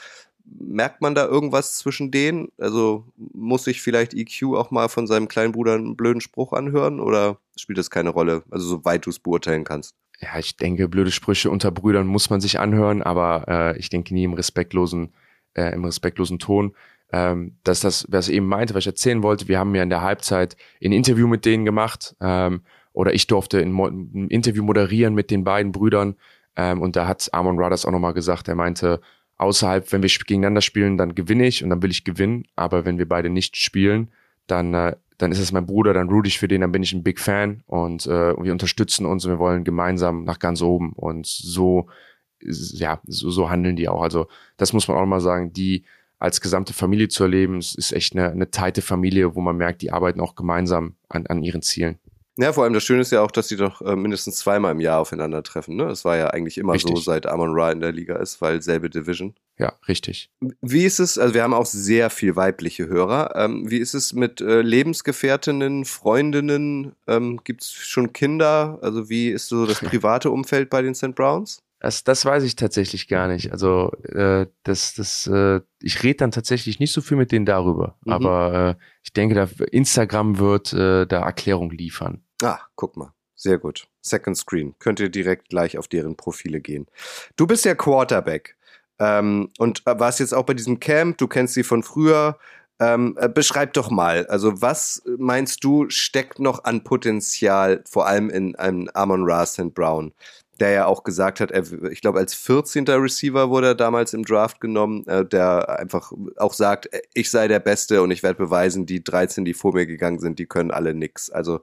E: merkt man da irgendwas zwischen denen? Also muss sich vielleicht EQ auch mal von seinem kleinen Bruder einen blöden Spruch anhören oder spielt das keine Rolle? Also soweit du es beurteilen kannst.
F: Ja, ich denke, blöde Sprüche unter Brüdern muss man sich anhören, aber äh, ich denke nie im respektlosen, äh, im respektlosen Ton. Ähm, dass das, was ich eben meinte, was ich erzählen wollte, wir haben ja in der Halbzeit ein Interview mit denen gemacht ähm, oder ich durfte ein, ein Interview moderieren mit den beiden Brüdern ähm, und da hat Amon das auch nochmal gesagt, er meinte, außerhalb, wenn wir gegeneinander spielen, dann gewinne ich und dann will ich gewinnen. Aber wenn wir beide nicht spielen, dann, äh, dann ist es mein Bruder, dann root ich für den, dann bin ich ein Big Fan und äh, wir unterstützen uns und wir wollen gemeinsam nach ganz oben. Und so, ja, so, so handeln die auch. Also das muss man auch mal sagen, die als gesamte Familie zu erleben, ist echt eine, eine teite Familie, wo man merkt, die arbeiten auch gemeinsam an, an ihren Zielen.
E: Ja, vor allem das Schöne ist ja auch, dass sie doch äh, mindestens zweimal im Jahr aufeinandertreffen. Ne? Das war ja eigentlich immer richtig. so, seit Amon Ra in der Liga ist, weil selbe Division.
F: Ja, richtig.
E: Wie ist es, also wir haben auch sehr viel weibliche Hörer. Ähm, wie ist es mit äh, Lebensgefährtinnen, Freundinnen? Ähm, Gibt es schon Kinder? Also wie ist so das private Umfeld bei den St. Browns?
F: Das, das weiß ich tatsächlich gar nicht. Also äh, das, das, äh, ich rede dann tatsächlich nicht so viel mit denen darüber. Mhm. Aber äh, ich denke, da Instagram wird äh, da Erklärung liefern.
E: Ah, guck mal. Sehr gut. Second Screen. Könnt ihr direkt gleich auf deren Profile gehen. Du bist ja Quarterback. Ähm, und äh, warst jetzt auch bei diesem Camp. Du kennst sie von früher. Ähm, äh, beschreib doch mal, also was meinst du steckt noch an Potenzial, vor allem in einem Amon Ra St. Brown? Der ja auch gesagt hat, er, ich glaube, als 14. Receiver wurde er damals im Draft genommen, äh, der einfach auch sagt, ich sei der Beste und ich werde beweisen, die 13, die vor mir gegangen sind, die können alle nix. Also,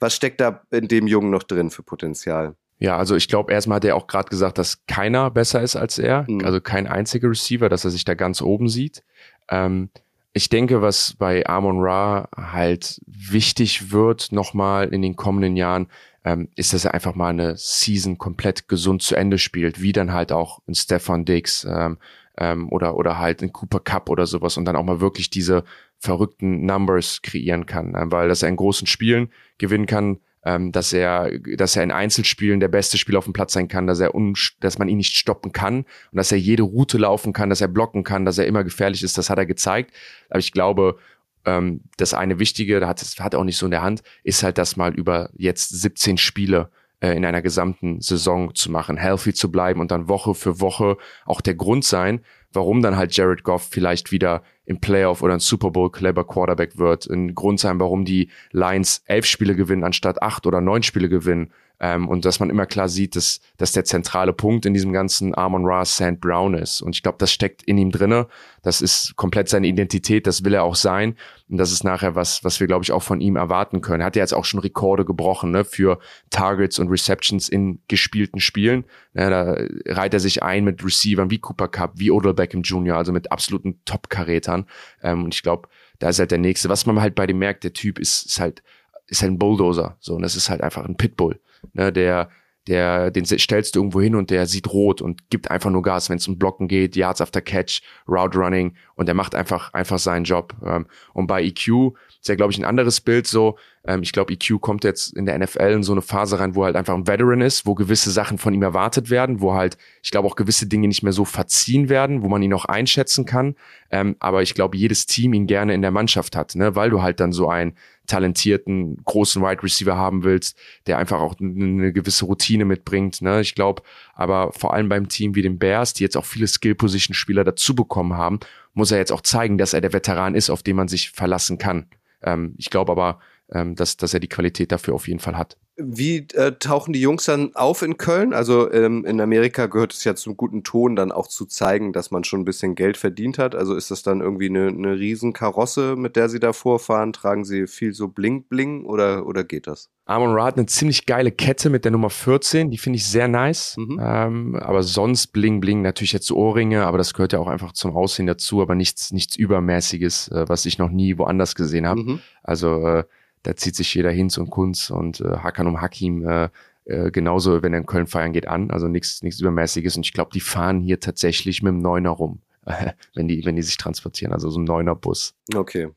E: was steckt da in dem Jungen noch drin für Potenzial?
F: Ja, also ich glaube, erstmal hat er auch gerade gesagt, dass keiner besser ist als er, mhm. also kein einziger Receiver, dass er sich da ganz oben sieht. Ähm, ich denke, was bei Amon Ra halt wichtig wird nochmal in den kommenden Jahren, ähm, ist, dass er einfach mal eine Season komplett gesund zu Ende spielt, wie dann halt auch ein Stefan Diggs ähm, ähm, oder, oder halt ein Cooper Cup oder sowas und dann auch mal wirklich diese verrückten Numbers kreieren kann, äh, weil dass er in großen Spielen gewinnen kann, ähm, dass er, dass er in Einzelspielen der beste Spieler auf dem Platz sein kann, dass er un, dass man ihn nicht stoppen kann und dass er jede Route laufen kann, dass er blocken kann, dass er immer gefährlich ist, das hat er gezeigt. Aber ich glaube, ähm, das eine Wichtige, da hat es hat er auch nicht so in der Hand, ist halt das mal über jetzt 17 Spiele äh, in einer gesamten Saison zu machen, healthy zu bleiben und dann Woche für Woche auch der Grund sein, warum dann halt Jared Goff vielleicht wieder im Playoff oder ein Super Bowl clever Quarterback wird, ein Grund sein, warum die Lions elf Spiele gewinnen anstatt acht oder neun Spiele gewinnen ähm, und dass man immer klar sieht, dass, dass der zentrale Punkt in diesem ganzen Amon Ra Sand Brown ist. Und ich glaube, das steckt in ihm drinne. Das ist komplett seine Identität, das will er auch sein. Und das ist nachher was, was wir, glaube ich, auch von ihm erwarten können. Er hat ja jetzt auch schon Rekorde gebrochen ne, für Targets und Receptions in gespielten Spielen. Ja, da reiht er sich ein mit Receivern wie Cooper Cup, wie Odell Beckham Jr., also mit absoluten Top-Karätern. Ähm, und ich glaube, da ist halt der nächste. Was man halt bei dem merkt, der Typ ist, ist halt, ist halt ein Bulldozer. So, und das ist halt einfach ein Pitbull ne, der, der, den stellst du irgendwo hin und der sieht rot und gibt einfach nur Gas, wenn es um Blocken geht, Yards after Catch, Route Running und der macht einfach, einfach seinen Job. Ähm, und bei EQ ist ja, glaube ich, ein anderes Bild so. Ähm, ich glaube, EQ kommt jetzt in der NFL in so eine Phase rein, wo er halt einfach ein Veteran ist, wo gewisse Sachen von ihm erwartet werden, wo halt, ich glaube, auch gewisse Dinge nicht mehr so verziehen werden, wo man ihn auch einschätzen kann. Ähm, aber ich glaube, jedes Team ihn gerne in der Mannschaft hat, ne, weil du halt dann so ein talentierten, großen Wide Receiver haben willst, der einfach auch eine gewisse Routine mitbringt. Ne? Ich glaube, aber vor allem beim Team wie den Bears, die jetzt auch viele Skill-Position-Spieler dazu bekommen haben, muss er jetzt auch zeigen, dass er der Veteran ist, auf den man sich verlassen kann. Ähm, ich glaube aber, ähm, dass, dass er die Qualität dafür auf jeden Fall hat.
E: Wie äh, tauchen die Jungs dann auf in Köln? Also ähm, in Amerika gehört es ja zum guten Ton, dann auch zu zeigen, dass man schon ein bisschen Geld verdient hat. Also ist das dann irgendwie eine, eine Riesenkarosse, mit der sie da vorfahren? Tragen sie viel so Bling-Bling oder, oder geht das?
F: Amon Ra hat eine ziemlich geile Kette mit der Nummer 14, die finde ich sehr nice. Mhm. Ähm, aber sonst Bling Bling, natürlich jetzt so Ohrringe, aber das gehört ja auch einfach zum Aussehen dazu, aber nichts, nichts Übermäßiges, äh, was ich noch nie woanders gesehen habe. Mhm. Also äh, da zieht sich jeder Hinz und Kunz und äh, Hakan um Hakim äh, äh, genauso, wenn er in Köln feiern geht, an. Also nichts Übermäßiges. Und ich glaube, die fahren hier tatsächlich mit dem Neuner rum, wenn die, wenn die sich transportieren. Also so ein Neuner-Bus.
E: Okay.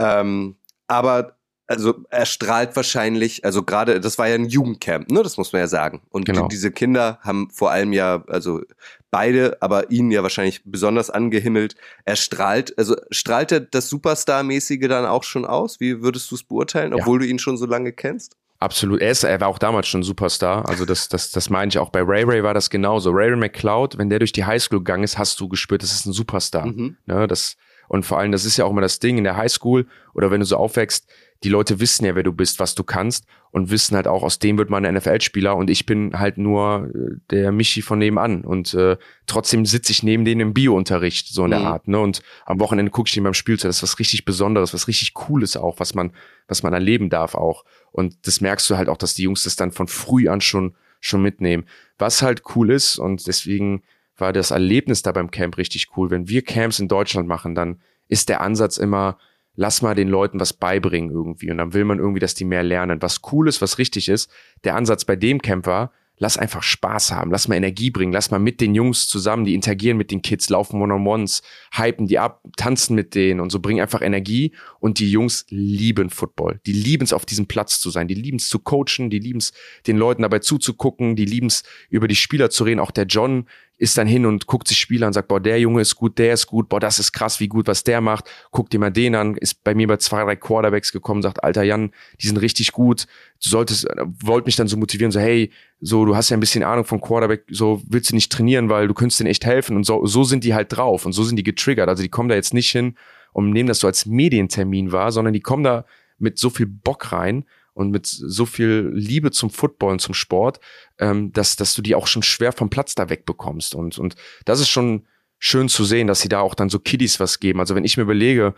E: Ähm, aber also er strahlt wahrscheinlich, also gerade, das war ja ein Jugendcamp, ne? Das muss man ja sagen. Und genau. die, diese Kinder haben vor allem ja, also beide, aber ihn ja wahrscheinlich besonders angehimmelt. Er strahlt, also strahlt er das Superstar-mäßige dann auch schon aus? Wie würdest du es beurteilen, obwohl ja. du ihn schon so lange kennst?
F: Absolut. Er, ist, er war auch damals schon Superstar. Also das, das, das meine ich auch. Bei Ray Ray war das genauso. Ray Ray McCloud, wenn der durch die Highschool gegangen ist, hast du gespürt, das ist ein Superstar. Mhm. Ne, das, und vor allem, das ist ja auch immer das Ding in der Highschool oder wenn du so aufwächst, die Leute wissen ja, wer du bist, was du kannst und wissen halt auch, aus dem wird man ein NFL-Spieler und ich bin halt nur äh, der Michi von nebenan und äh, trotzdem sitze ich neben denen im Bio-Unterricht, so in der mhm. Art, ne? Und am Wochenende gucke ich ihn beim Spielzeug. Das ist was richtig Besonderes, was richtig Cooles auch, was man, was man erleben darf auch. Und das merkst du halt auch, dass die Jungs das dann von früh an schon, schon mitnehmen. Was halt cool ist und deswegen war das Erlebnis da beim Camp richtig cool. Wenn wir Camps in Deutschland machen, dann ist der Ansatz immer, lass mal den Leuten was beibringen irgendwie. Und dann will man irgendwie, dass die mehr lernen. Was cool ist, was richtig ist. Der Ansatz bei dem Camp war, lass einfach Spaß haben, lass mal Energie bringen, lass mal mit den Jungs zusammen, die interagieren mit den Kids, laufen One-on-Ones, hypen die ab, tanzen mit denen und so, bringen einfach Energie und die Jungs lieben Football. Die lieben es, auf diesem Platz zu sein, die lieben es zu coachen, die lieben es, den Leuten dabei zuzugucken, die lieben es, über die Spieler zu reden. Auch der John ist dann hin und guckt sich Spieler und sagt, boah, der Junge ist gut, der ist gut, boah, das ist krass, wie gut, was der macht. Guck dir mal den an, ist bei mir bei zwei, drei Quarterbacks gekommen, sagt, alter Jan, die sind richtig gut. Du solltest, wollt mich dann so motivieren, so, hey, so, du hast ja ein bisschen Ahnung vom Quarterback, so willst du nicht trainieren, weil du könntest denen echt helfen. Und so, so sind die halt drauf und so sind die getriggert. Also die kommen da jetzt nicht hin und nehmen das so als Medientermin wahr, sondern die kommen da mit so viel Bock rein und mit so viel Liebe zum Football und zum Sport, ähm, dass, dass du die auch schon schwer vom Platz da wegbekommst. Und, und das ist schon schön zu sehen, dass sie da auch dann so Kiddies was geben. Also wenn ich mir überlege,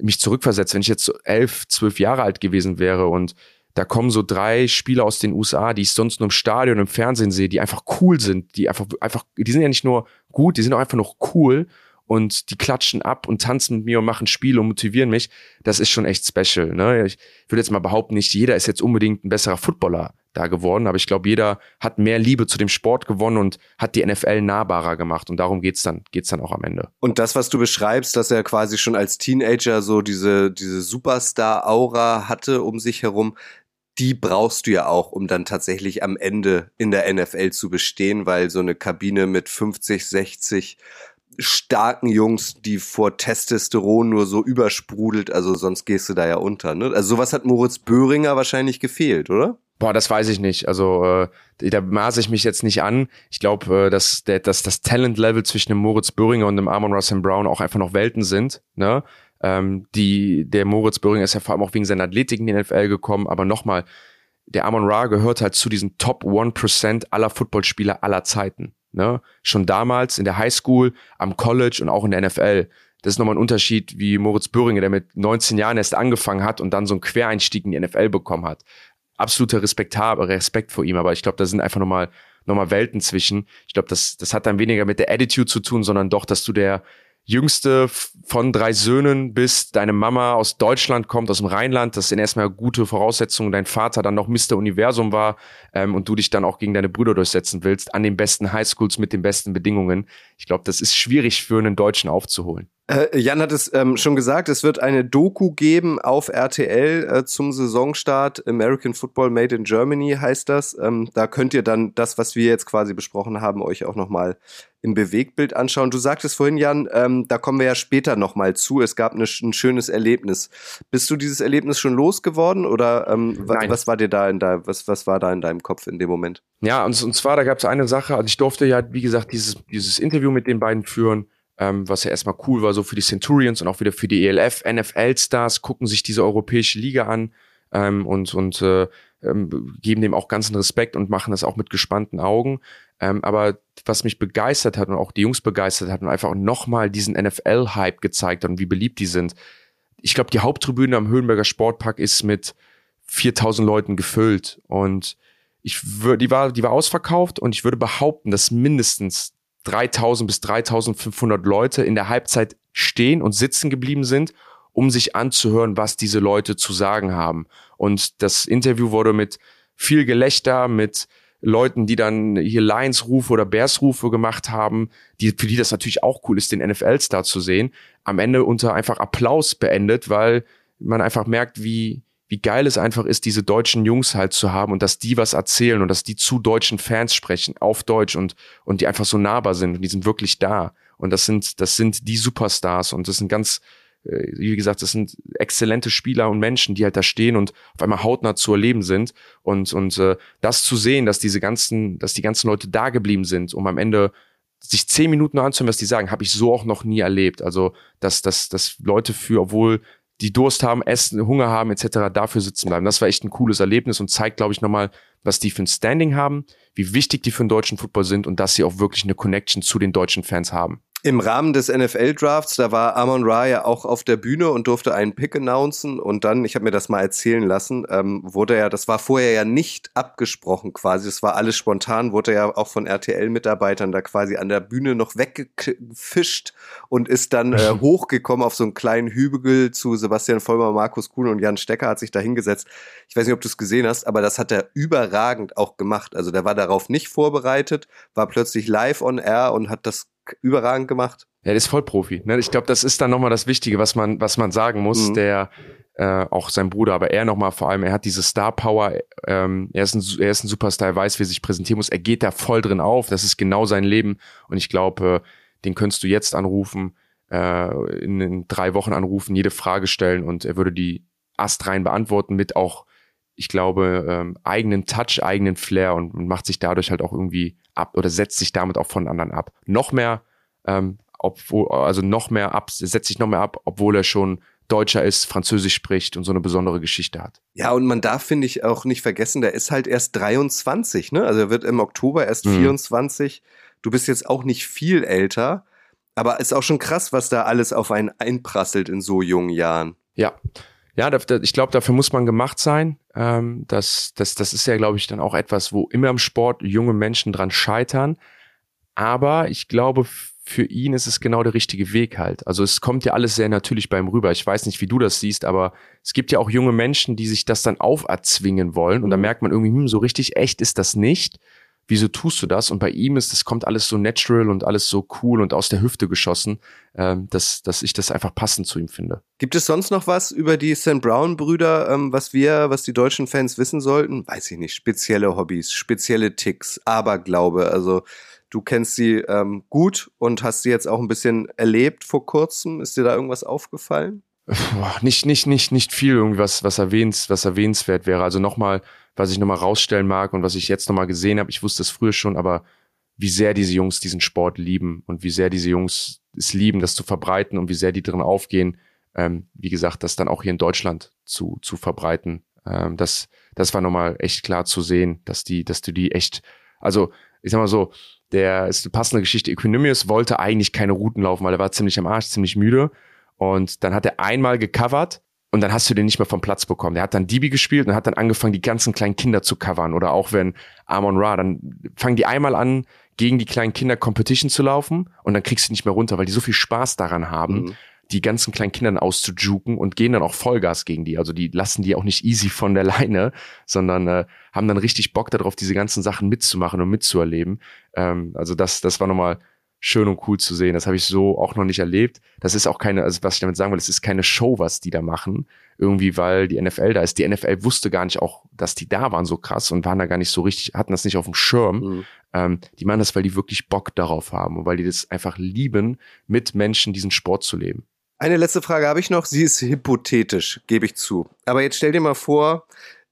F: mich zurückversetze, wenn ich jetzt so elf, zwölf Jahre alt gewesen wäre und da kommen so drei Spieler aus den USA, die ich sonst nur im Stadion, im Fernsehen sehe, die einfach cool sind, die einfach, einfach, die sind ja nicht nur gut, die sind auch einfach noch cool und die klatschen ab und tanzen mit mir und machen Spiele und motivieren mich. Das ist schon echt special. Ne? Ich würde jetzt mal behaupten, nicht jeder ist jetzt unbedingt ein besserer Footballer da geworden, aber ich glaube, jeder hat mehr Liebe zu dem Sport gewonnen und hat die NFL nahbarer gemacht und darum geht's dann, geht's dann auch am Ende.
E: Und das, was du beschreibst, dass er quasi schon als Teenager so diese, diese Superstar-Aura hatte um sich herum, die brauchst du ja auch, um dann tatsächlich am Ende in der NFL zu bestehen, weil so eine Kabine mit 50, 60 starken Jungs, die vor Testosteron nur so übersprudelt, also sonst gehst du da ja unter. Ne? Also sowas hat Moritz Böhringer wahrscheinlich gefehlt, oder?
F: Boah, das weiß ich nicht. Also äh, da maße ich mich jetzt nicht an. Ich glaube, äh, dass, der, dass das Talent-Level zwischen dem Moritz Böhringer und dem Amon Russell Brown auch einfach noch Welten sind. Ne? Ähm, die, der Moritz Böhringer ist ja vor allem auch wegen seiner Athletik in die NFL gekommen, aber nochmal, der Amon Ra gehört halt zu diesen Top 1% aller Footballspieler aller Zeiten. Ne? Schon damals in der Highschool, am College und auch in der NFL. Das ist nochmal ein Unterschied wie Moritz Böhringer, der mit 19 Jahren erst angefangen hat und dann so einen Quereinstieg in die NFL bekommen hat. Absoluter Respekt, vor ihm, aber ich glaube, da sind einfach nochmal noch mal Welten zwischen. Ich glaube, das, das hat dann weniger mit der Attitude zu tun, sondern doch, dass du der jüngste von drei Söhnen bist, deine Mama aus Deutschland kommt, aus dem Rheinland, das sind erstmal gute Voraussetzungen, dein Vater dann noch Mr. Universum war ähm, und du dich dann auch gegen deine Brüder durchsetzen willst, an den besten Highschools mit den besten Bedingungen. Ich glaube, das ist schwierig für einen Deutschen aufzuholen.
E: Äh, Jan hat es ähm, schon gesagt, es wird eine Doku geben auf RTL äh, zum Saisonstart. American Football Made in Germany heißt das. Ähm, da könnt ihr dann das, was wir jetzt quasi besprochen haben, euch auch nochmal im Bewegtbild anschauen. Du sagtest vorhin, Jan, ähm, da kommen wir ja später nochmal zu. Es gab eine, ein schönes Erlebnis. Bist du dieses Erlebnis schon losgeworden oder ähm, was war dir da in deinem, was, was war da in deinem Kopf in dem Moment?
F: Ja, und, und zwar, da gab es eine Sache, also ich durfte ja, wie gesagt, dieses, dieses Interview mit den beiden führen ähm, was ja erstmal cool war, so für die Centurions und auch wieder für die ELF. NFL-Stars gucken sich diese europäische Liga an ähm, und, und äh, ähm, geben dem auch ganzen Respekt und machen das auch mit gespannten Augen. Ähm, aber was mich begeistert hat und auch die Jungs begeistert hat und einfach nochmal diesen NFL-Hype gezeigt hat und wie beliebt die sind. Ich glaube, die Haupttribüne am Höhenberger Sportpark ist mit 4000 Leuten gefüllt und ich würde, die war, die war ausverkauft und ich würde behaupten, dass mindestens 3000 bis 3500 Leute in der Halbzeit stehen und sitzen geblieben sind, um sich anzuhören, was diese Leute zu sagen haben. Und das Interview wurde mit viel Gelächter, mit Leuten, die dann hier Lions-Rufe oder Bears-Rufe gemacht haben, die, für die das natürlich auch cool ist, den NFL-Star zu sehen, am Ende unter einfach Applaus beendet, weil man einfach merkt, wie, wie geil es einfach ist, diese deutschen Jungs halt zu haben und dass die was erzählen und dass die zu deutschen Fans sprechen, auf Deutsch und, und die einfach so nahbar sind und die sind wirklich da. Und das sind, das sind die Superstars und das sind ganz, äh, wie gesagt, das sind exzellente Spieler und Menschen, die halt da stehen und auf einmal hautnah zu erleben sind. Und, und äh, das zu sehen, dass diese ganzen, dass die ganzen Leute da geblieben sind, um am Ende sich zehn Minuten anzuhören, was die sagen, habe ich so auch noch nie erlebt. Also, dass, dass, dass Leute für, obwohl die Durst haben, Essen, Hunger haben etc. dafür sitzen bleiben. Das war echt ein cooles Erlebnis und zeigt, glaube ich, nochmal, was die für ein Standing haben, wie wichtig die für den deutschen Football sind und dass sie auch wirklich eine Connection zu den deutschen Fans haben.
E: Im Rahmen des NFL-Drafts, da war Amon Ra ja auch auf der Bühne und durfte einen Pick announcen und dann, ich habe mir das mal erzählen lassen, ähm, wurde ja, das war vorher ja nicht abgesprochen quasi, das war alles spontan, wurde ja auch von RTL-Mitarbeitern da quasi an der Bühne noch weggefischt und ist dann äh, hochgekommen auf so einen kleinen Hügel zu Sebastian Vollmer, Markus Kuhn und Jan Stecker hat sich da hingesetzt. Ich weiß nicht, ob du es gesehen hast, aber das hat er überragend auch gemacht. Also der war darauf nicht vorbereitet, war plötzlich live on air und hat das überragend gemacht.
F: Ja, der ist Vollprofi. Ne? Ich glaube, das ist dann nochmal das Wichtige, was man, was man sagen muss. Mhm. Der äh, auch sein Bruder, aber er nochmal vor allem, er hat diese Star Power, ähm, er, ist ein, er ist ein Superstar, er weiß, wie er sich präsentieren muss, er geht da voll drin auf, das ist genau sein Leben und ich glaube, äh, den könntest du jetzt anrufen, äh, in, in drei Wochen anrufen, jede Frage stellen und er würde die astrein beantworten mit auch, ich glaube, ähm, eigenen Touch, eigenen Flair und, und macht sich dadurch halt auch irgendwie ab oder setzt sich damit auch von anderen ab. Noch mehr, ähm, obwohl, also noch mehr ab, setzt sich noch mehr ab, obwohl er schon Deutscher ist, Französisch spricht und so eine besondere Geschichte hat.
E: Ja, und man darf, finde ich, auch nicht vergessen, der ist halt erst 23, ne? Also er wird im Oktober erst mhm. 24. Du bist jetzt auch nicht viel älter, aber ist auch schon krass, was da alles auf einen einprasselt in so jungen Jahren.
F: Ja. Ja, ich glaube, dafür muss man gemacht sein. Ähm, das, das, das ist ja, glaube ich, dann auch etwas, wo immer im Sport junge Menschen dran scheitern. Aber ich glaube, für ihn ist es genau der richtige Weg halt. Also es kommt ja alles sehr natürlich beim rüber. Ich weiß nicht, wie du das siehst, aber es gibt ja auch junge Menschen, die sich das dann auferzwingen wollen. Und da mhm. merkt man irgendwie, hm, so richtig echt ist das nicht wieso tust du das? Und bei ihm ist, das kommt alles so natural und alles so cool und aus der Hüfte geschossen, ähm, dass, dass ich das einfach passend zu ihm finde.
E: Gibt es sonst noch was über die St. Brown-Brüder, ähm, was wir, was die deutschen Fans wissen sollten? Weiß ich nicht. Spezielle Hobbys, spezielle Ticks, Aberglaube. Also du kennst sie ähm, gut und hast sie jetzt auch ein bisschen erlebt vor kurzem. Ist dir da irgendwas aufgefallen?
F: Nicht, nicht, nicht, nicht viel irgendwas, was erwähns, was erwähnenswert wäre. Also nochmal, was ich nochmal rausstellen mag und was ich jetzt nochmal gesehen habe, ich wusste es früher schon, aber wie sehr diese Jungs diesen Sport lieben und wie sehr diese Jungs es lieben, das zu verbreiten und wie sehr die drin aufgehen, ähm, wie gesagt, das dann auch hier in Deutschland zu, zu verbreiten. Ähm, das, das war nochmal echt klar zu sehen, dass die, dass du die echt, also ich sag mal so, der ist eine passende Geschichte. Equinemius wollte eigentlich keine Routen laufen, weil er war ziemlich am Arsch, ziemlich müde. Und dann hat er einmal gecovert und dann hast du den nicht mehr vom Platz bekommen. Der hat dann DB gespielt und hat dann angefangen, die ganzen kleinen Kinder zu covern. Oder auch wenn Amon Ra, dann fangen die einmal an, gegen die kleinen Kinder Competition zu laufen und dann kriegst du nicht mehr runter, weil die so viel Spaß daran haben, mhm. die ganzen kleinen Kindern auszujuken und gehen dann auch Vollgas gegen die. Also die lassen die auch nicht easy von der Leine, sondern äh, haben dann richtig Bock darauf, diese ganzen Sachen mitzumachen und mitzuerleben. Ähm, also das, das war nochmal schön und cool zu sehen. Das habe ich so auch noch nicht erlebt. Das ist auch keine, also was ich damit sagen will, es ist keine Show, was die da machen. Irgendwie, weil die NFL da ist. Die NFL wusste gar nicht auch, dass die da waren so krass und waren da gar nicht so richtig, hatten das nicht auf dem Schirm.
E: Mhm.
F: Ähm, die machen das, weil die wirklich Bock darauf haben und weil die das einfach lieben, mit Menschen diesen Sport zu leben.
E: Eine letzte Frage habe ich noch. Sie ist hypothetisch, gebe ich zu. Aber jetzt stell dir mal vor,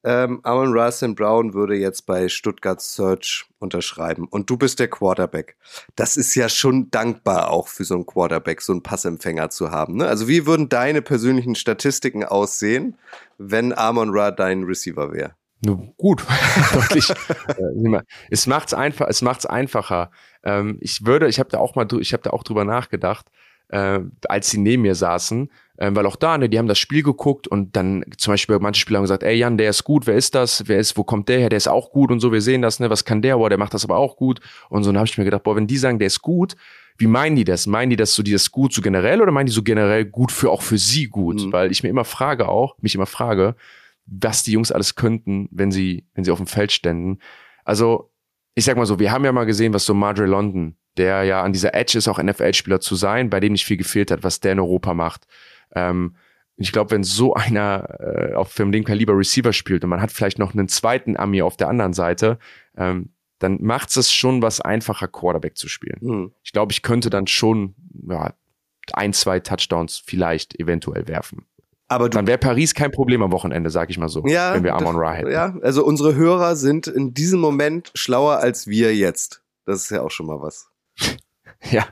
E: ähm, Aaron Russell Brown würde jetzt bei Stuttgart Search unterschreiben und du bist der Quarterback. Das ist ja schon dankbar auch für so einen Quarterback, so einen Passempfänger zu haben. Ne? Also wie würden deine persönlichen Statistiken aussehen, wenn Amon Ra dein Receiver wäre?
F: Nur gut, deutlich. Äh, es macht's einfach, es macht's einfacher. Ähm, ich würde, ich habe da auch mal, ich habe da auch drüber nachgedacht, äh, als sie neben mir saßen, äh, weil auch da, ne, die haben das Spiel geguckt und dann zum Beispiel manche Spieler haben gesagt, ey Jan, der ist gut, wer ist das? Wer ist, wo kommt der her? Der ist auch gut und so, wir sehen das, ne, was kann der? Boah, der macht das aber auch gut. Und so, dann habe ich mir gedacht, boah, wenn die sagen, der ist gut, wie meinen die das? Meinen die das so, die das gut so generell oder meinen die so generell gut für auch für sie gut? Mhm. Weil ich mir immer frage auch, mich immer frage, was die Jungs alles könnten, wenn sie, wenn sie auf dem Feld ständen. Also, ich sag mal so, wir haben ja mal gesehen, was so Marjorie London, der ja an dieser Edge ist, auch NFL-Spieler zu sein, bei dem nicht viel gefehlt hat, was der in Europa macht. Ähm, ich glaube, wenn so einer äh, auf dem dem Kaliber Receiver spielt und man hat vielleicht noch einen zweiten Ami auf der anderen Seite, ähm, dann macht es schon was einfacher, Quarterback zu spielen. Mhm. Ich glaube, ich könnte dann schon ja, ein, zwei Touchdowns vielleicht eventuell werfen. Aber dann wäre Paris kein Problem am Wochenende, sag ich mal so,
E: ja,
F: wenn wir Amon Ra hätten.
E: Ja, also unsere Hörer sind in diesem Moment schlauer als wir jetzt. Das ist ja auch schon mal was.
F: ja.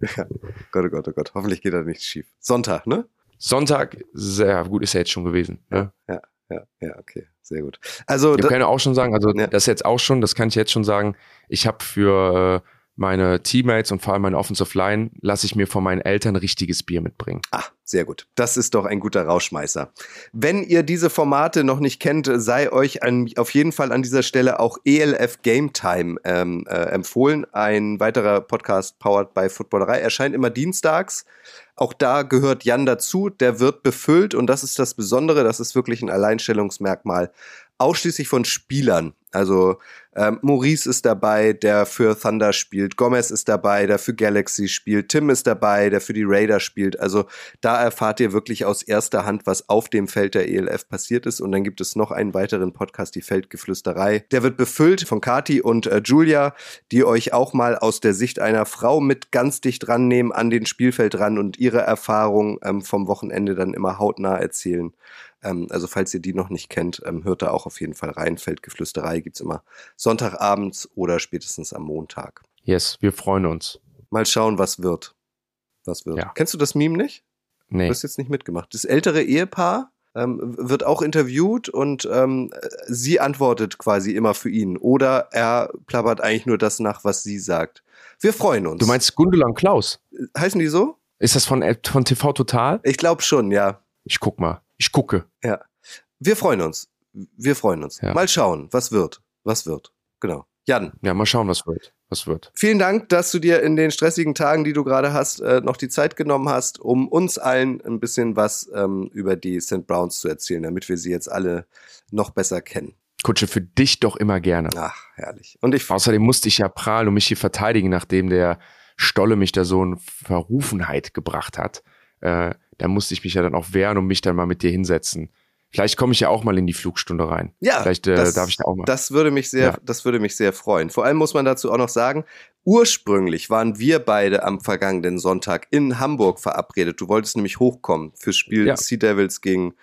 E: ja. Gott, oh Gott, oh Gott. Hoffentlich geht da nichts schief. Sonntag, ne?
F: Sonntag, sehr gut, ist ja jetzt schon gewesen.
E: Ne? Ja, ja, ja, okay, sehr gut. Also,
F: wir können auch schon sagen, also ja. das jetzt auch schon, das kann ich jetzt schon sagen. Ich habe für äh, meine Teammates und vor allem meine Offensive Line lasse ich mir von meinen Eltern richtiges Bier mitbringen.
E: Ah, sehr gut. Das ist doch ein guter Rauschmeißer. Wenn ihr diese Formate noch nicht kennt, sei euch an, auf jeden Fall an dieser Stelle auch ELF Game Time ähm, äh, empfohlen. Ein weiterer Podcast powered by Footballerei erscheint immer dienstags. Auch da gehört Jan dazu. Der wird befüllt und das ist das Besondere. Das ist wirklich ein Alleinstellungsmerkmal. Ausschließlich von Spielern. Also ähm, Maurice ist dabei, der für Thunder spielt. Gomez ist dabei, der für Galaxy spielt. Tim ist dabei, der für die Raiders spielt. Also da erfahrt ihr wirklich aus erster Hand, was auf dem Feld der ELF passiert ist. Und dann gibt es noch einen weiteren Podcast, die Feldgeflüsterei. Der wird befüllt von Kati und äh, Julia, die euch auch mal aus der Sicht einer Frau mit ganz dicht rannehmen an den Spielfeld ran und ihre Erfahrung ähm, vom Wochenende dann immer hautnah erzählen. Ähm, also falls ihr die noch nicht kennt, ähm, hört da auch auf jeden Fall rein. Feldgeflüsterei gibt's immer Sonntagabends oder spätestens am Montag.
F: Yes, wir freuen uns.
E: Mal schauen, was wird. Was wird. Ja. Kennst du das Meme nicht?
F: Nee.
E: Du hast jetzt nicht mitgemacht. Das ältere Ehepaar ähm, wird auch interviewt und ähm, sie antwortet quasi immer für ihn. Oder er plappert eigentlich nur das nach, was sie sagt. Wir freuen uns.
F: Du meinst Gundula und Klaus?
E: Heißen die so?
F: Ist das von, äh, von TV Total?
E: Ich glaube schon, ja.
F: Ich guck mal. Ich gucke.
E: Ja. Wir freuen uns. Wir freuen uns. Ja. Mal schauen, was wird. Was wird. Genau. Jan.
F: Ja, mal schauen, was wird. Was wird.
E: Vielen Dank, dass du dir in den stressigen Tagen, die du gerade hast, äh, noch die Zeit genommen hast, um uns allen ein bisschen was ähm, über die St. Browns zu erzählen, damit wir sie jetzt alle noch besser kennen.
F: Kutsche, für dich doch immer gerne.
E: Ach, herrlich. Und ich
F: Außerdem musste ich ja prahlen und mich hier verteidigen, nachdem der Stolle mich da so in Verrufenheit gebracht hat. Äh, da musste ich mich ja dann auch wehren und mich dann mal mit dir hinsetzen. Vielleicht komme ich ja auch mal in die Flugstunde rein.
E: Ja,
F: vielleicht äh, das, darf ich da auch mal.
E: Das würde mich sehr, ja. das würde mich sehr freuen. Vor allem muss man dazu auch noch sagen, ursprünglich waren wir beide am vergangenen Sonntag in Hamburg verabredet. Du wolltest nämlich hochkommen fürs Spiel ja. Sea Devils gegen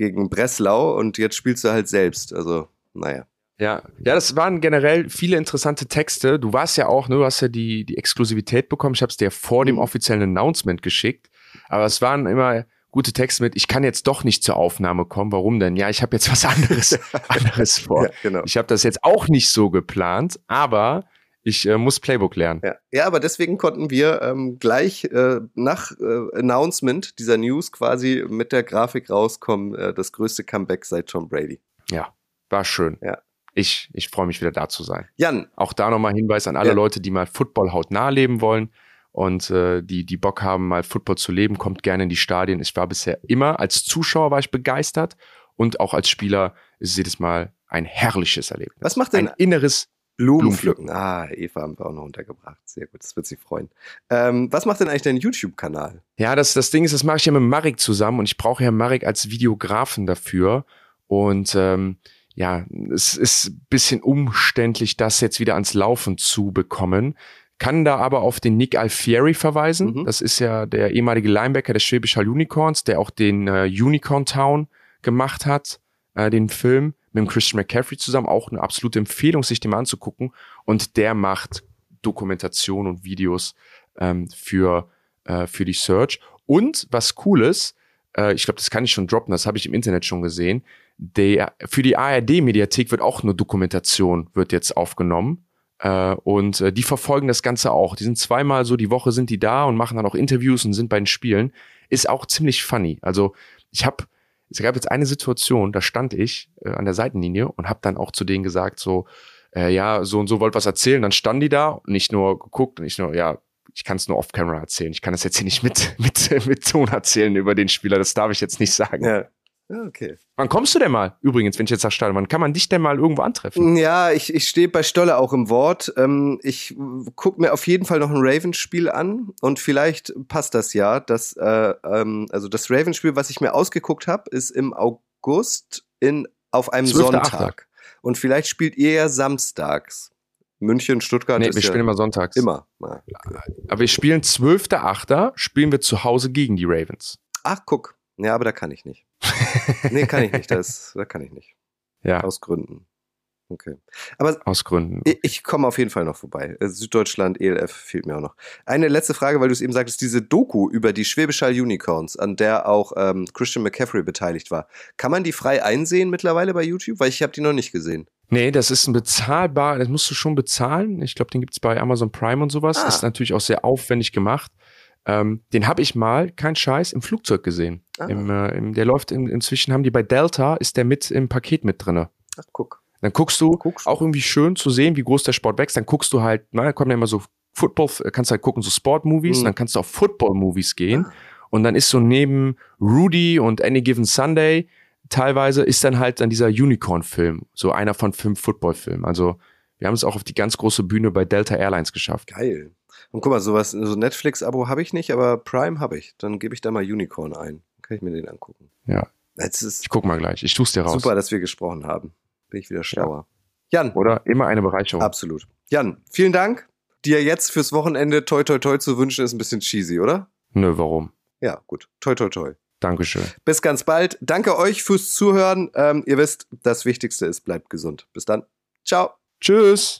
E: gegen Breslau und jetzt spielst du halt selbst. Also naja.
F: Ja, ja, das waren generell viele interessante Texte. Du warst ja auch, ne, du hast ja die, die Exklusivität bekommen. Ich habe es dir vor mhm. dem offiziellen Announcement geschickt. Aber es waren immer gute Texte mit, ich kann jetzt doch nicht zur Aufnahme kommen. Warum denn? Ja, ich habe jetzt was anderes, anderes vor. Ja, genau. Ich habe das jetzt auch nicht so geplant, aber ich äh, muss Playbook lernen.
E: Ja. ja, aber deswegen konnten wir ähm, gleich äh, nach äh, Announcement dieser News quasi mit der Grafik rauskommen, äh, das größte Comeback seit Tom Brady.
F: Ja, war schön.
E: Ja.
F: Ich, ich freue mich wieder da zu sein.
E: Jan.
F: Auch da nochmal Hinweis an alle ja. Leute, die mal Football hautnah leben wollen und äh, die, die Bock haben, mal Football zu leben, kommt gerne in die Stadien. Ich war bisher immer, als Zuschauer war ich begeistert und auch als Spieler ist es jedes Mal ein herrliches Erlebnis.
E: Was macht denn
F: ein inneres
E: Blumen pflücken. Ah, Eva haben wir auch noch untergebracht. Sehr gut, das wird sie freuen. Ähm, was macht denn eigentlich dein YouTube-Kanal?
F: Ja, das, das Ding ist, das mache ich ja mit Marek zusammen und ich brauche ja Marek als Videografen dafür. Und ähm, ja, es ist ein bisschen umständlich, das jetzt wieder ans Laufen zu bekommen. Kann da aber auf den Nick Alfieri verweisen.
E: Mhm.
F: Das ist ja der ehemalige Linebacker des Schwäbisch Hall Unicorns, der auch den äh, Unicorn Town gemacht hat, äh, den Film mit dem Christian McCaffrey zusammen. Auch eine absolute Empfehlung, sich den mal anzugucken. Und der macht Dokumentation und Videos ähm, für, äh, für die Search. Und was cool ist, äh, ich glaube, das kann ich schon droppen, das habe ich im Internet schon gesehen. Der, für die ARD-Mediathek wird auch eine Dokumentation, wird jetzt aufgenommen. Äh, und äh, die verfolgen das Ganze auch. Die sind zweimal so die Woche sind die da und machen dann auch Interviews und sind bei den Spielen. Ist auch ziemlich funny. Also ich habe, es gab jetzt eine Situation, da stand ich äh, an der Seitenlinie und habe dann auch zu denen gesagt, so, äh, ja, so und so wollt was erzählen. Dann standen die da und nicht nur geguckt und nicht nur, ja, ich kann es nur off-camera erzählen. Ich kann das jetzt hier nicht mit, mit, mit Ton erzählen über den Spieler. Das darf ich jetzt nicht sagen.
E: Ja. Okay.
F: Wann kommst du denn mal? Übrigens, wenn ich jetzt sage Stadion, wann kann man dich denn mal irgendwo antreffen?
E: Ja, ich, ich stehe bei Stolle auch im Wort. Ähm, ich gucke mir auf jeden Fall noch ein Ravens-Spiel an und vielleicht passt das ja. Das, äh, ähm, also das Ravens-Spiel, was ich mir ausgeguckt habe, ist im August in, auf einem
F: 12.8..
E: Sonntag. Und vielleicht spielt ihr ja samstags. München, Stuttgart
F: Nee, wir
E: ja
F: spielen immer sonntags.
E: immer.
F: Aber wir spielen 12.8. spielen wir zu Hause gegen die Ravens.
E: Ach, guck. Ja, aber da kann ich nicht. Nee, kann ich nicht. Das, da kann ich nicht.
F: Ja,
E: Aus Gründen. Okay. Aber
F: aus Gründen.
E: Ich, ich komme auf jeden Fall noch vorbei. Äh, Süddeutschland, ELF fehlt mir auch noch. Eine letzte Frage, weil du es eben sagtest, diese Doku über die Schwäbisch Hall Unicorns, an der auch ähm, Christian McCaffrey beteiligt war. Kann man die frei einsehen mittlerweile bei YouTube? Weil ich habe die noch nicht gesehen.
F: Nee, das ist ein bezahlbar, das musst du schon bezahlen. Ich glaube, den gibt's bei Amazon Prime und sowas.
E: Ah.
F: Ist natürlich auch sehr aufwendig gemacht. Ähm, den habe ich mal, kein Scheiß, im Flugzeug gesehen.
E: Ah.
F: Im, äh, im, der läuft in, inzwischen, haben die bei Delta, ist der mit im Paket mit drinne.
E: Ach, guck.
F: Dann guckst du,
E: Guckst du.
F: auch irgendwie schön zu sehen, wie groß der Sport wächst. Dann guckst du halt, na, da kommen ja immer so Football, kannst halt gucken, so Sport-Movies,
E: Mhm.
F: dann kannst du auf Football-Movies gehen. Und dann ist so neben Rudy und Any Given Sunday teilweise ist dann halt dann dieser Unicorn-Film, so einer von fünf Football-Filmen. Also wir haben es auch auf die ganz große Bühne bei Delta Airlines geschafft.
E: Geil. Und guck mal, sowas, so Netflix-Abo habe ich nicht, aber Prime habe ich. Dann gebe ich da mal Unicorn ein. Dann kann ich mir den angucken.
F: Ja. Ich guck mal gleich, ich tu's dir raus.
E: super, dass wir gesprochen haben. Bin ich wieder schlauer. Jan,
F: Oder immer eine Bereicherung.
E: absolut. Jan, vielen Dank. Dir jetzt fürs Wochenende toi toi toi zu wünschen, ist ein bisschen cheesy, oder?
F: Nö, warum?
E: Ja, gut. Toi toi toi.
F: Dankeschön.
E: Bis ganz bald. Danke euch fürs Zuhören. Ähm, ihr wisst, das Wichtigste ist, bleibt gesund. Bis dann. Ciao.
F: Tschüss.